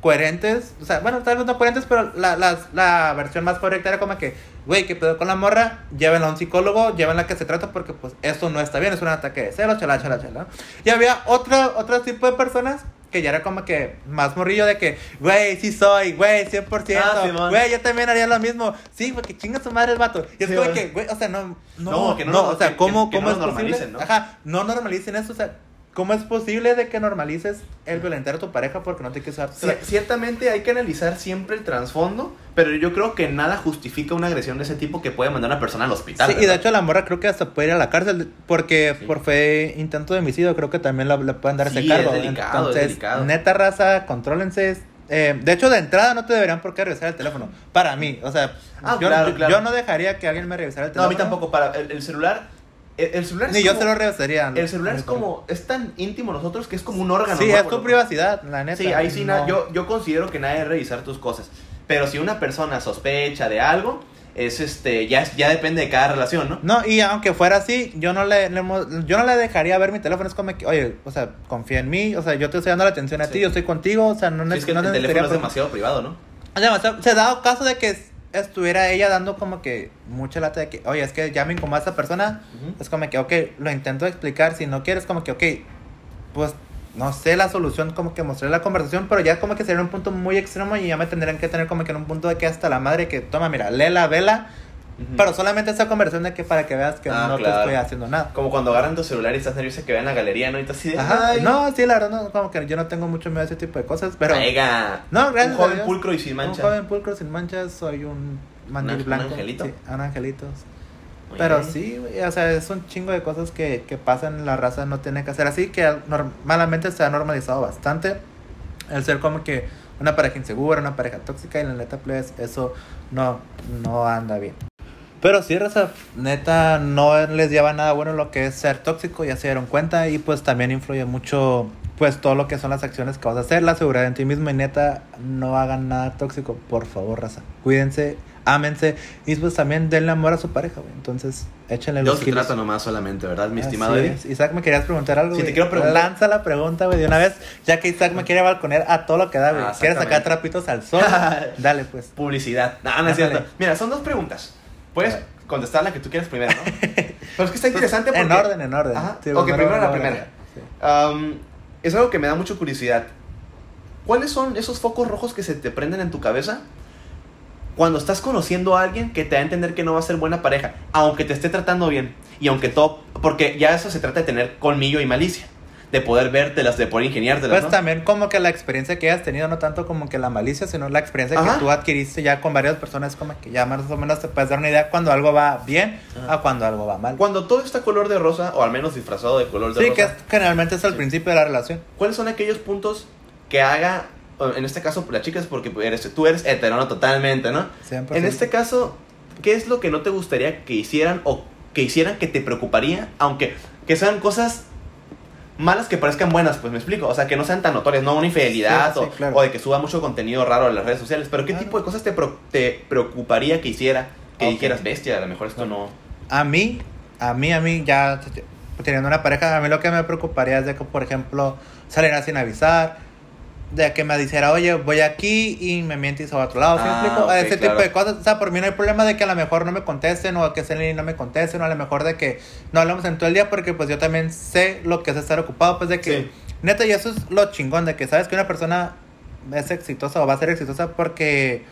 coherentes, o sea, bueno, tal vez no coherentes, pero la, la versión más correcta era como que, güey, ¿qué pedo con la morra? Llévenla a un psicólogo, llévenla a que se trata porque pues esto no está bien, es un ataque de celos, chala, chala, chala. Y había otro, otro tipo de personas que ya era como que más morrillo de que, güey, sí soy, güey, 100%, Ah, güey, yo también haría lo mismo. Sí, porque chinga su madre el vato. Y es Sí, como que, güey, o sea, no, no, No, que no no, lo- o sea, que- ¿cómo, que- que cómo no es lo posible? normalicen, ¿no? Ajá, no normalicen eso, o sea, ¿cómo es posible de que normalices el violentar a tu pareja porque no te quieres dar? Cier- Ciertamente hay que analizar siempre el trasfondo, pero yo creo que nada justifica una agresión de ese tipo que puede mandar a una persona al hospital. Sí, y de hecho la morra creo que hasta puede ir a la cárcel porque Sí. por fe intento de homicidio creo que también la- le pueden dar ese Sí, cargo. es delicado, es Entonces, delicado. neta raza, contrólense. Eh, de hecho, de entrada no te deberían por qué revisar el teléfono. Para mí, o sea, Ah, yo, claro, yo- claro. yo no dejaría que alguien me revisara el No, a teléfono. mí tampoco. Para el, el celular. El, el celular es Ni yo como- se lo revisaría. El celular es como. Es tan íntimo nosotros que es como un órgano. Sí, ¿no? es tu privacidad, la neta. Sí, ahí sí, no. yo, yo considero que nadie debe revisar tus cosas. Pero si una persona sospecha de algo, es este. Ya, es- ya depende de cada relación, ¿no? No, y aunque fuera así, yo no le, yo no le dejaría ver mi teléfono. Es como que, oye, o sea, confía en mí, o sea, yo te estoy dando la atención a Sí. ti, yo estoy contigo, o sea, no, Sí, es que no el teléfono es demasiado privado, ¿no? Demasiado- se ha dado caso de que estuviera ella dando como que mucha lata de que, oye, es que ya me incomoda esa persona. Es como que, ok, lo intento explicar. Si no quieres, como que, ok, pues no sé la solución, como que mostré la conversación, pero ya como que sería un punto muy extremo y ya me tendrían que tener como que en un punto de que hasta la madre que toma, mira, lela, vela, Pero solamente esa conversación de que para que veas que Ah, no claro. te estoy haciendo nada. Como cuando agarran tu celular y estás nervioso que vean la galería, ¿no? Y estás así de. Ajá, "Ay, no, sí, la verdad, no, como que yo no tengo mucho miedo a ese tipo de cosas, pero... Oiga, No, gracias Un joven Dios. pulcro y sin mancha. Un joven pulcro sin manchas, soy un mandil ¿Un blanco. angelito? Sí, un angelito. Muy Pero bien. sí, o sea, es un chingo de cosas que, que pasan, la raza no tiene que hacer así, que normalmente se ha normalizado bastante. El ser como que una pareja insegura, una pareja tóxica, y la neta, pues, eso no, no anda bien. Pero sí, raza, neta, no les lleva nada bueno lo que es ser tóxico, ya se dieron cuenta, y pues también influye mucho, pues, todo lo que son las acciones que vas a hacer, la seguridad en ti mismo, y neta, no hagan nada tóxico, por favor, raza. Cuídense, ámense y pues también denle amor a su pareja, güey. Entonces, échenle los kilos. trata nomás solamente, ¿verdad, mi estimado Así Eddie? es. Isaac, ¿me querías preguntar algo? Sí, te quiero preguntar. Lanza la pregunta, güey, de una vez, ya que Isaac me quiere balconear a todo lo que da, güey. Ah, ¿Quieres sacar trapitos al sol? Dale, pues. Publicidad. No, no es cierto. Mira, son dos preguntas. Puedes contestar la que tú quieras primero, ¿no? Pero es que está interesante porque... En orden, en orden. Ajá. Sí, ok, primero la primera. sí. Am, es algo que me da mucha curiosidad. ¿Cuáles son esos focos rojos que se te prenden en tu cabeza cuando estás conociendo a alguien que te da a entender que no va a ser buena pareja, aunque te esté tratando bien y aunque todo, porque ya eso se trata de tener colmillo y malicia, de poder vértelas, de poder ingeniártelas, Pues ¿no? también como que la experiencia que hayas tenido, no tanto como que la malicia, sino la experiencia Ajá. que tú adquiriste ya con varias personas, como que ya más o menos te puedes dar una idea cuando algo va bien Ajá. a cuando algo va mal. Cuando todo está color de rosa, o al menos disfrazado de color de Sí, rosa, que es- generalmente es el Sí. principio de la relación. ¿cuáles son aquellos puntos que haga, en este caso la chica es porque eres, tú eres hetero, totalmente, ¿no? 100%. En este caso, ¿qué es lo que no te gustaría que hicieran o que hicieran que te preocuparía, aunque que sean cosas malas que parezcan buenas, pues me explico, o sea, que no sean tan notorias, no una infidelidad Sí, sí, o, claro. o de que suba mucho contenido raro en las redes sociales, pero ¿qué Claro. tipo de cosas te, pro- te preocuparía que hiciera? Que dijeras, bestia, a lo mejor esto no... A mí, a mí, a mí, ya teniendo una pareja, a mí lo que me preocuparía es de que, por ejemplo, saliera sin avisar, de que me dijera, oye, voy aquí y me mientes a otro lado, ¿sí me Ah, explico? ok, Ese claro. tipo de cosas. O sea, por mí no hay problema de que a lo mejor no me contesten o que Celine no me contesten o a lo mejor de que no hablamos en todo el día porque pues yo también sé lo que es estar ocupado, pues de que, Sí. neta, y eso es lo chingón, de que sabes que una persona es exitosa o va a ser exitosa porque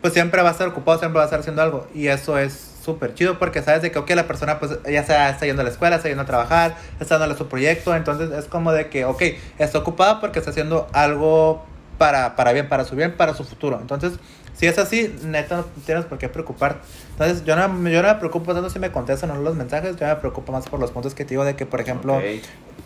pues siempre va a estar ocupado, siempre va a estar haciendo algo. Y eso es súper chido porque sabes de que, ok, la persona pues ya sea está yendo a la escuela, está yendo a trabajar, está dándole su proyecto, entonces es como de que, ok, está ocupada porque está haciendo algo para, para bien, para su bien, para su futuro. Entonces, si es así, neta, no tienes por qué preocuparte. Entonces, yo no, yo no me preocupo tanto si me contestan o no los mensajes, yo me preocupo más por los puntos que te digo de que, por ejemplo,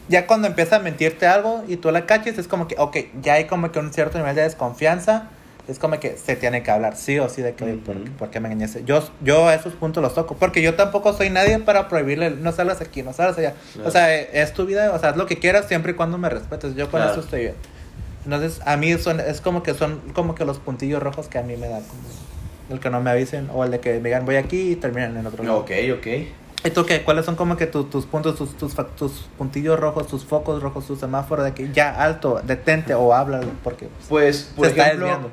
ya cuando empieza a mentirte algo y tú la caches, es como que, ok, ya hay como que un cierto nivel de desconfianza. Es como que se tiene que hablar sí o sí de que, oye, ¿por, Ujú. por qué me engañaste? Yo, yo a esos puntos los toco, porque yo tampoco soy nadie para prohibirle, no salgas aquí, no salgas allá. Claro. O sea, eh, es tu vida, o sea, haz lo que quieras siempre y cuando me respetes. Yo con Claro. eso estoy bien. Entonces, a mí son, es como que son como que los puntillos rojos que a mí me dan, como el que no me avisen o el de que me digan voy aquí y terminan en otro lado. Ok, ok. ¿Y tú qué? ¿Cuáles son como que tu- tus puntos, tus, tus, tus puntillos rojos, tus focos rojos, tu semáforo de que ya alto, detente o habla? Porque Pues, por se está ejemplo, desviando.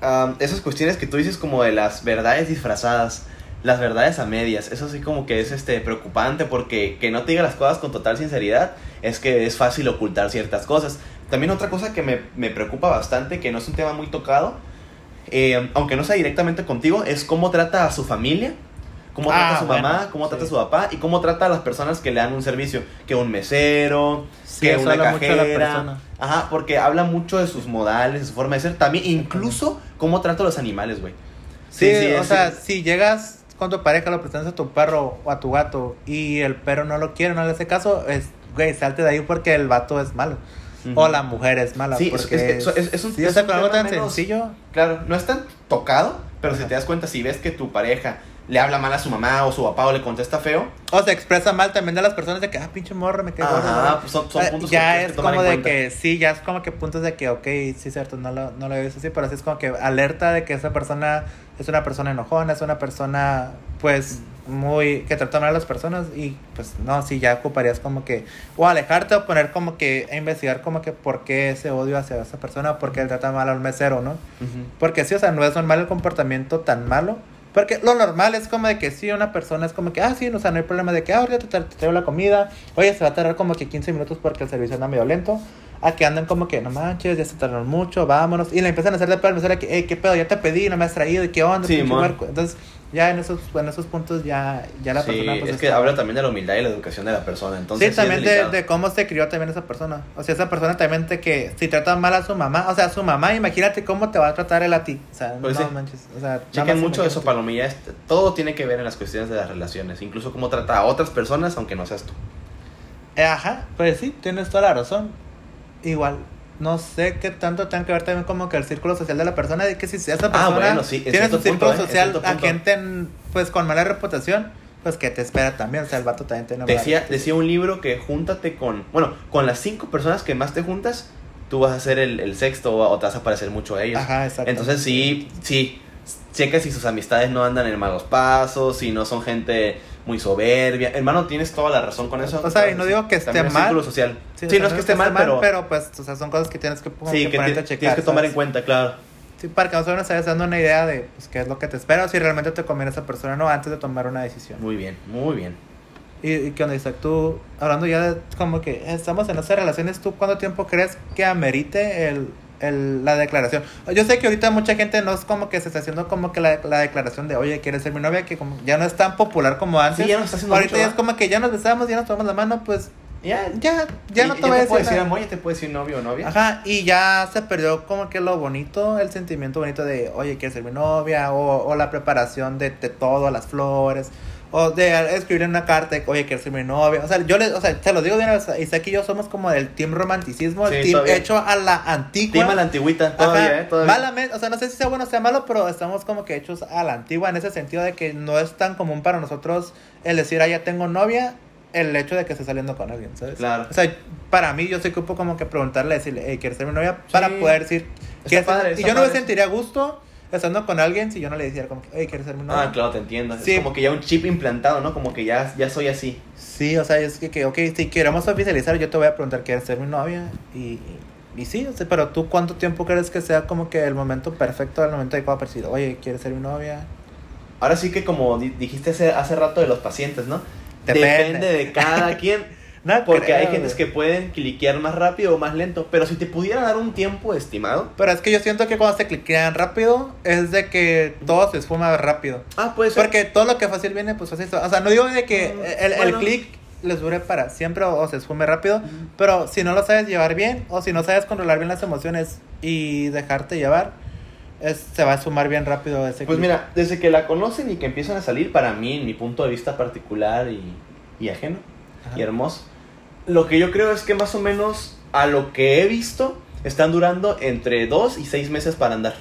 Am, esas cuestiones que tú dices como de las verdades disfrazadas, las verdades a medias, eso sí como que es este preocupante porque que no te diga las cosas con total sinceridad es que es fácil ocultar ciertas cosas. También otra cosa que me, me preocupa bastante, que no es un tema muy tocado, eh, aunque no sea directamente contigo, es cómo trata a su familia, cómo Ah, trata a su bueno, mamá, cómo trata a su papá y cómo trata a las personas que le dan un servicio, que un mesero, Sí, que una cajera. Ajá, porque habla mucho de sus modales, de su forma de ser, también incluso cómo trata a los animales, güey. Sí, Sí, o sea, si llegas con tu pareja, lo presentas a tu perro o a tu gato y el perro no lo quiere, no le hace caso, es, güey, salte de ahí porque el vato es malo. O la mujer es mala. Sí, es- porque es es- es un- sí, un algo tan menos- sencillo. Claro, no es tan tocado, pero si te das cuenta, si ves que tu pareja le habla mal a su mamá o su papá o le contesta feo, O se expresa mal también de las personas de que, ah, pinche morro, me quedé gordo, ajá, pues son, son Ah, puntos que ya es que tomar como en de cuenta. que sí, ya es como que puntos de que, ok, sí, cierto, no lo, no lo he visto así, pero sí es como que alerta de que esa persona es una persona enojona, es una persona, pues, muy, que trata mal a las personas y, pues, no, sí, ya ocuparías como que, o alejarte o poner como que, a investigar como que por qué ese odio hacia esa persona, por qué él trata mal a un mesero, ¿no? Porque sí, o sea, no es normal el comportamiento tan malo. Porque lo normal es como de que sí, una persona es como que, ah, sí, o sea, no hay problema de que, ah, ahorita te, traigo la comida. Oye, se va a tardar como que 15 minutos porque el servicio anda medio lento. A que andan como que, no manches, ya se tardaron mucho, vámonos. Y le empiezan a hacer de pedo mesero que, hey, qué pedo, ya te pedí, no me has traído, ¿y qué onda? Sí, pinche mon. huerco?". Entonces, ya en esos, en esos puntos ya, ya la Sí, persona... pues, es que está- habla también de la humildad y la educación de la persona. Entonces, sí, también de, de cómo se crió también esa persona. O sea, esa persona también de que si trata mal a su mamá, o sea, su mamá, imagínate cómo te va a tratar él a ti. O sea, Pues no sí. manches. O sea, Chequen mucho eso. Palomilla. este, todo tiene que ver en las cuestiones de las relaciones. Incluso cómo trata a otras personas, aunque no seas tú. Eh, Ajá, pues sí, tienes toda la razón. Igual, no sé qué tanto tenga que ver también como que el círculo social de la persona, de que si esa persona Ah, bueno, sí, en tiene su círculo punto, ¿eh? Social a gente en- pues con mala reputación, pues que te espera también. O sea, el vato también tiene mala Decía, decía un libro que júntate con, bueno, con las cinco personas que más te juntas, tú vas a ser el, el sexto o, o te vas a parecer mucho a ellos. Ajá, exacto. Entonces sí, sí, checa si sus amistades no andan en malos pasos, si no son gente muy soberbia. Hermano, tienes toda la razón con eso. O sea, y no digo que esté También mal. social. Sí, no es que esté mal, pero, pues, o sea, son cosas que tienes que, sí, que que, ponerte ti- a checar. tienes que tomar en cuenta, claro. Sí, para que te vayas dando una idea de pues, qué es lo que te espera o si realmente te conviene esa persona o no antes de tomar una decisión. Muy bien, muy bien. Y, y qué onda, Isaac, tú, hablando ya de como que estamos en esas relaciones, ¿tú cuánto tiempo crees que amerite el, el, la declaración? Yo sé que ahorita mucha gente no es como que se está haciendo como que la, la declaración de, oye, ¿quieres ser mi novia? Que como ya no es tan popular como antes. Sí, ya no está haciendo Ahorita mucho, ya es como que ya nos besamos, ya nos tomamos la mano, pues Ya, ya, ya no y- te voy a decir puedo decir amor, ya te puedo decir novio o novia. Ajá, y ya se perdió como que lo bonito, el sentimiento bonito de, oye, ¿quieres ser mi novia? O, o la preparación de, de todo, las flores. O de escribir en una carta, de, oye, ¿quieres ser mi novia? O sea, yo le, o sea, te lo digo vez, Isaac y yo somos como del team romanticismo, el Sí, team todavía. hecho a la antigua. Tema la antigüita, todavía, Ajá, ¿eh? Todavía. malamente, o sea, no sé si sea bueno o sea malo, pero estamos como que hechos a la antigua en ese sentido de que no es tan común para nosotros el decir, ah, ya tengo novia, el hecho de que esté saliendo con alguien, ¿sabes? Claro. O sea, para mí yo sé que ocupo como que preguntarle, decirle, hey, ¿quieres ser mi novia? Para Sí. poder decir, Está ¿quieres ser- padre, Y yo no me padre. sentiría a gusto estando con alguien si yo no le dijera como que, hey, ¿quieres ser mi novia? Ah, claro, te entiendo. Sí. Es como que ya un chip implantado, ¿no? Como que ya, ya soy así. Sí, o sea, es que, que, ok, si queremos oficializar, yo te voy a preguntar, ¿quieres ser mi novia? Y, y sí, o sea, pero tú, ¿cuánto tiempo crees que sea como que el momento perfecto, el momento adecuado para decir, oye, ¿quieres ser mi novia? Ahora sí que como di- dijiste hace, hace rato de los pacientes, ¿no? Depende. de cada quien. No Porque creo, hay gentes que pueden cliquear más rápido o más lento. Pero si te pudiera dar un tiempo estimado. Pero es que yo siento que cuando se cliquean rápido, es de que todo se esfuma rápido. Ah, puede ser. Porque todo lo que fácil viene, pues va. O sea, no digo de que Mm, el, el clic les dure para siempre o, o se esfume rápido, pero si no lo sabes llevar bien o si no sabes controlar bien las emociones y dejarte llevar, es- se va a sumar bien rápido ese Pues mira, desde que la conocen y que empiezan a salir, para mí, en mi punto de vista particular y, y ajeno Ajá. y hermoso, lo que yo creo es que más o menos a lo que he visto, están durando entre 2 y 6 meses para andar.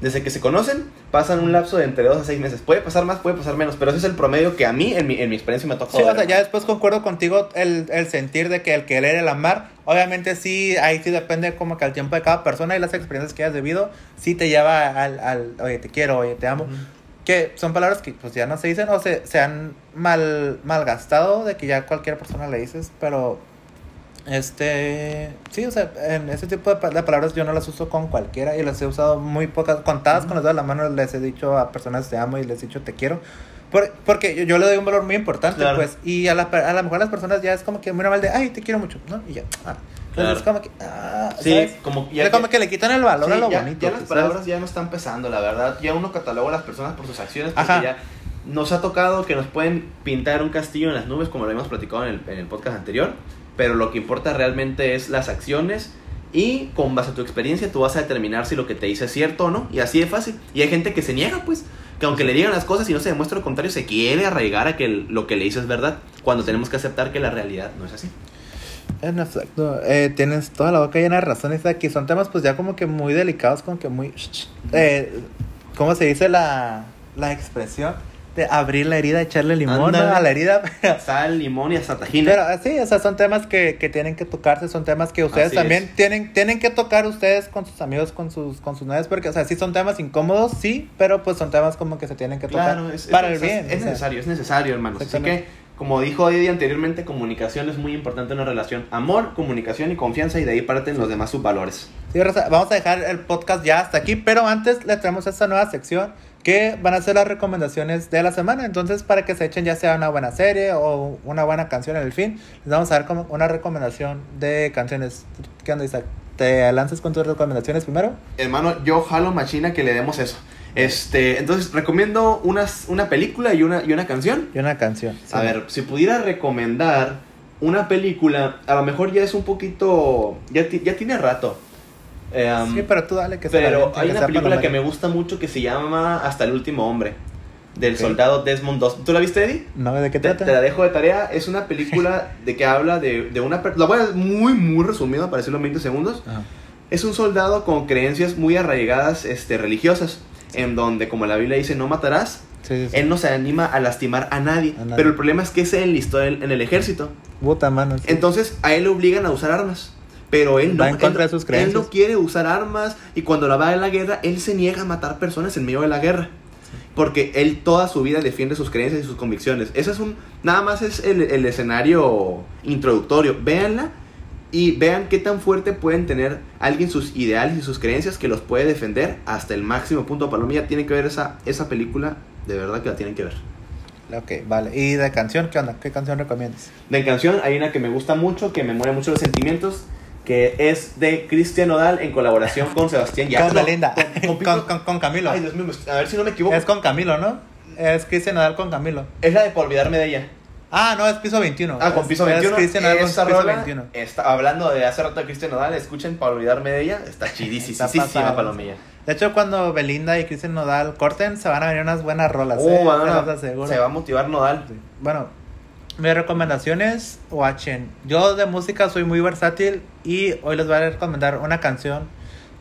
Desde que se conocen, pasan un lapso de entre 2 a 6 meses. Puede pasar más, puede pasar menos, pero ese es el promedio que a mí, en mi, en mi experiencia, me ha tocado. Sí, o sea, ya después concuerdo contigo el, el sentir de que el querer, el amar, obviamente sí, ahí sí depende como que al tiempo de cada persona y las experiencias que hayas vivido, sí te lleva al, al oye, te quiero, oye, te amo. Que son palabras que pues ya no se dicen o se, se han mal, malgastado de que ya cualquier persona le dices, pero este, sí, o sea, en ese tipo de, de palabras yo no las uso con cualquiera y las he usado muy pocas, contadas con los dedos de la mano les he dicho a personas te amo y les he dicho te quiero. Por- porque yo, yo le doy un valor muy importante, Claro. pues, y a, la, a lo mejor las personas ya es como que muy normal de, ay, te quiero mucho, ¿no? Y ya, ah. Claro. como que, ah, Sí, ¿sabes? como Ya como que le quitan el valor a lo ya, bonito. ya las ¿sabes? palabras ya no están pesando, la verdad. Ya uno cataloga a las personas por sus acciones porque Ajá. ya nos ha tocado que nos pueden pintar un castillo en las nubes, como lo habíamos platicado en el, en el podcast anterior. Pero lo que importa realmente es las acciones y con base a tu experiencia tú vas a determinar si lo que te dice es cierto o no. Y así de fácil. Y hay gente que se niega, pues. Que aunque le digan las cosas y no se demuestre lo contrario, se quiere arraigar a que el- lo que le dice es verdad. Cuando tenemos que aceptar que la realidad no es así. En efecto, eh, tienes toda la boca llena de razones aquí. Son temas pues ya como que muy delicados, como que muy... Eh, ¿Cómo se dice la, la expresión? De abrir la herida, echarle limón a la herida. Sal, limón y hasta tajina. Pero eh, sí, o sea, son temas que, que tienen que tocarse, son temas que ustedes Así también es. tienen, tienen que tocar ustedes con sus amigos, con sus, con sus novias, porque, o sea, sí son temas incómodos, sí, pero pues son temas como que se tienen que tocar Claro, es, para es- el bien. Es, o sea. necesario, es necesario, hermanos. Así que, como dijo Eddie anteriormente, comunicación es muy importante en una relación. Amor, comunicación y confianza, y de ahí parten los demás subvalores. Sí, vamos a dejar el podcast ya hasta aquí, pero antes le traemos esta nueva sección que van a ser las recomendaciones de la semana. Entonces, para que se echen ya sea una buena serie o una buena canción en el fin, les vamos a dar como una recomendación de canciones. ¿Qué onda, Isaac? ¿Te lanzas con tus recomendaciones primero? Hermano, yo jalo machina que le demos eso. Este, entonces, recomiendo unas, una película y una, y una canción. Y una canción. A ver, si pudiera recomendar una película, a lo mejor ya es un poquito. Ya, ti- ya tiene rato. Um, Sí, pero tú dale que Pero hay que una película que me gusta mucho que se llama Hasta el último hombre. Del soldado Desmond II. ¿Tú la viste, Eddie? No, ¿de qué Te, trata? te la dejo de tarea. Es una película de que habla de, de una... La voy a muy, muy resumido para decirlo en 20 segundos. Es un soldado con creencias muy arraigadas este, religiosas. En donde, como la Biblia dice, no matarás. Sí, sí, sí. Él no se anima a lastimar a nadie. A nadie. Pero el problema es que se enlistó en, en el ejército. Puta mano. sí. Entonces a él le obligan a usar armas. Pero él no, él- sus Él no quiere usar armas y cuando la va en la guerra, él se niega a matar personas en medio de la guerra. Porque él toda su vida defiende sus creencias y sus convicciones. Ese es un. Nada más es el, el escenario introductorio. Véanla y vean qué tan fuerte pueden tener alguien sus ideales y sus creencias que los puede defender hasta el máximo punto. Palomilla tienen que ver esa, esa película. De verdad que la tienen que ver. Ok, vale. ¿Y de canción qué onda? ¿Qué canción recomiendas? De canción hay una que me gusta mucho, que me mueve mucho los sentimientos, que es de Cristian Nodal en colaboración con Sebastián Yatra. Con Belinda. Con, con- Con, con- Camilo. Ay, Dios mío, a ver si no me equivoco. Es Es, con Camilo, ¿no? Es Cristian Nadal con Camilo. la de Por olvidarme de ella. Ah, no, es piso 21. Ah, con Es- Piso es 21. Cristian Nadal con Esa piso rola 21. Está, hablando de hace rato de Cristian Nodal, escuchen Para olvidarme de ella. Está chidísima. Palomilla. De hecho, cuando Belinda y Cristian Nodal corten, se van a venir unas buenas rolas. Oh, eh, se se va a motivar Nodal. Sí. Bueno, mis recomendaciones, watchen. Yo de música soy muy versátil y hoy les voy a recomendar una canción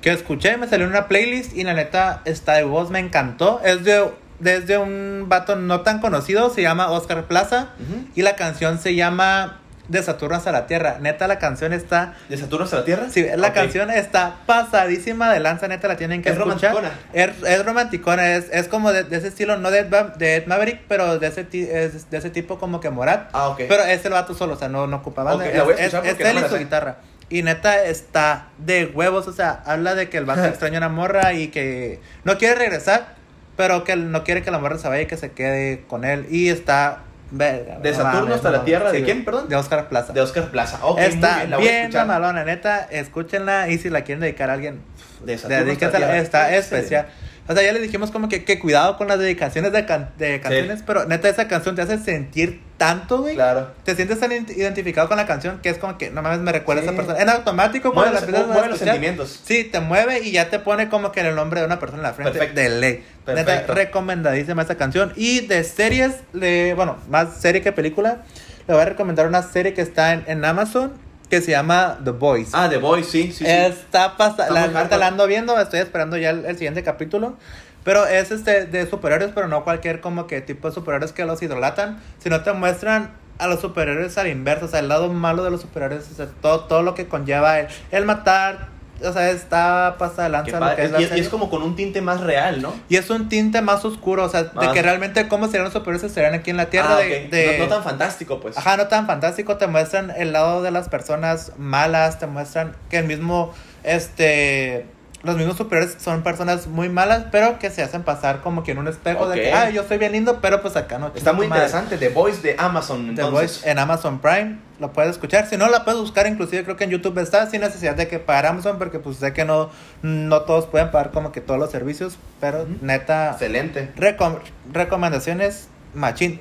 que escuché, me salió en una playlist y la neta está de voz, me encantó. Es de desde un vato no tan conocido, se llama Oscar Plaza y la canción se llama De Saturno hasta la Tierra. Neta la canción está ¿De Saturno hasta la Tierra? Sí, la canción está pasadísima de lanza, neta, la tienen que Es escuchar. romanticona. Es, es romanticona, es, es como de, de ese estilo, no de, de Ed Maverick, pero de ese, ti- es de ese tipo como que Morat. Ah, ok. Pero es el vato solo, o sea, no, no ocupa banda. Es, la es- no él y su guitarra. Y neta está de huevos, o sea, habla de que el vato extraña a una morra y que no quiere regresar, pero que él no quiere que la morra se vaya y que se quede con él. Y está... verga, ¿De no Saturno mames, hasta no la. Tierra? ¿De Sí, quién, perdón? De Oscar Plaza. De Oscar Plaza. Ok, muy está bien, la voy a bien escuchar. mamalona, neta, escúchenla y si la quieren dedicar a alguien, De Saturno hasta la dedíquensela, Tierra. está especial. O sea, ya le dijimos como que, que cuidado con las dedicaciones de, can- de canciones, pero neta esa canción te hace sentir tanto, güey. Claro. Te sientes tan ident- identificado con la canción que es como que no mames, me recuerda Sí. a esa persona. En automático cuando la empiezas mueve los sentimientos. Sí, te mueve y ya te pone como que el nombre de una persona en la frente. Perfecto. De ley. Neta, Perfecto. recomendadísima esa canción. Y de series, de, bueno, más serie que película, le voy a recomendar una serie que está en, en Amazon que se llama The Boys. Ah, The Boys, sí, sí. Está Está la, la ando viendo, estoy esperando ya el, el siguiente capítulo. Pero es este de superhéroes, pero no cualquier como que tipo de superhéroes que los idolatan, sino te muestran a los superhéroes al inverso, o sea, el lado malo de los superhéroes, o sea, todo, todo lo que conlleva el, el matar, o sea, está pasada de lanza lo que es Y- la y, y serie. es como con un tinte más real, ¿no? Y es un tinte más oscuro, o sea, de que realmente cómo serían los superhéroes serían aquí en la Tierra. Ah, de- no, no tan fantástico, pues. Ajá, no tan fantástico, te muestran el lado de las personas malas, te muestran que el mismo, este, los mismos superiores son personas muy malas, pero que se hacen pasar como que en un espejo de que, ah, yo soy bien lindo, pero pues acá no. Está muy tu madre". interesante. The Voice de Amazon. The. Voice en Amazon Prime, lo puedes escuchar. Si no, la puedes buscar, inclusive creo que en YouTube está, sin necesidad de que pagar Amazon, porque pues sé que no, no todos pueden pagar como que todos los servicios, pero neta, Excelente. Recom- recomendaciones machín.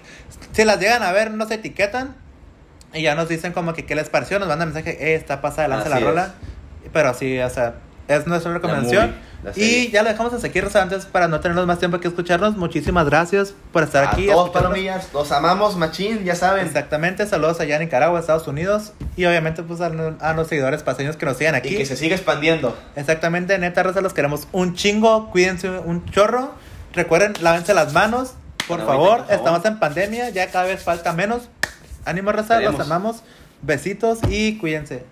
Si las llegan a ver, nos etiquetan y ya nos dicen como que qué les pareció, nos mandan mensaje, eh, está pasada lanza la Así rola. Pero sí, o sea, es nuestra recomendación. movie, la serie. y ya lo dejamos hasta aquí, Rosa, antes para no tenernos más tiempo que escucharnos. Muchísimas gracias por estar a aquí. todos, palomillas. Los amamos, machín, ya saben. Exactamente, saludos allá en Nicaragua, Estados Unidos. Y obviamente pues a, a los seguidores paseños que nos sigan aquí. Y que se siga expandiendo. Exactamente, neta, Rosa, los queremos un chingo. Cuídense un chorro. Recuerden, lávense las manos. Por favor, por favor. estamos en pandemia, ya cada vez falta menos. Ánimo, Rosa, los amamos. Besitos y cuídense.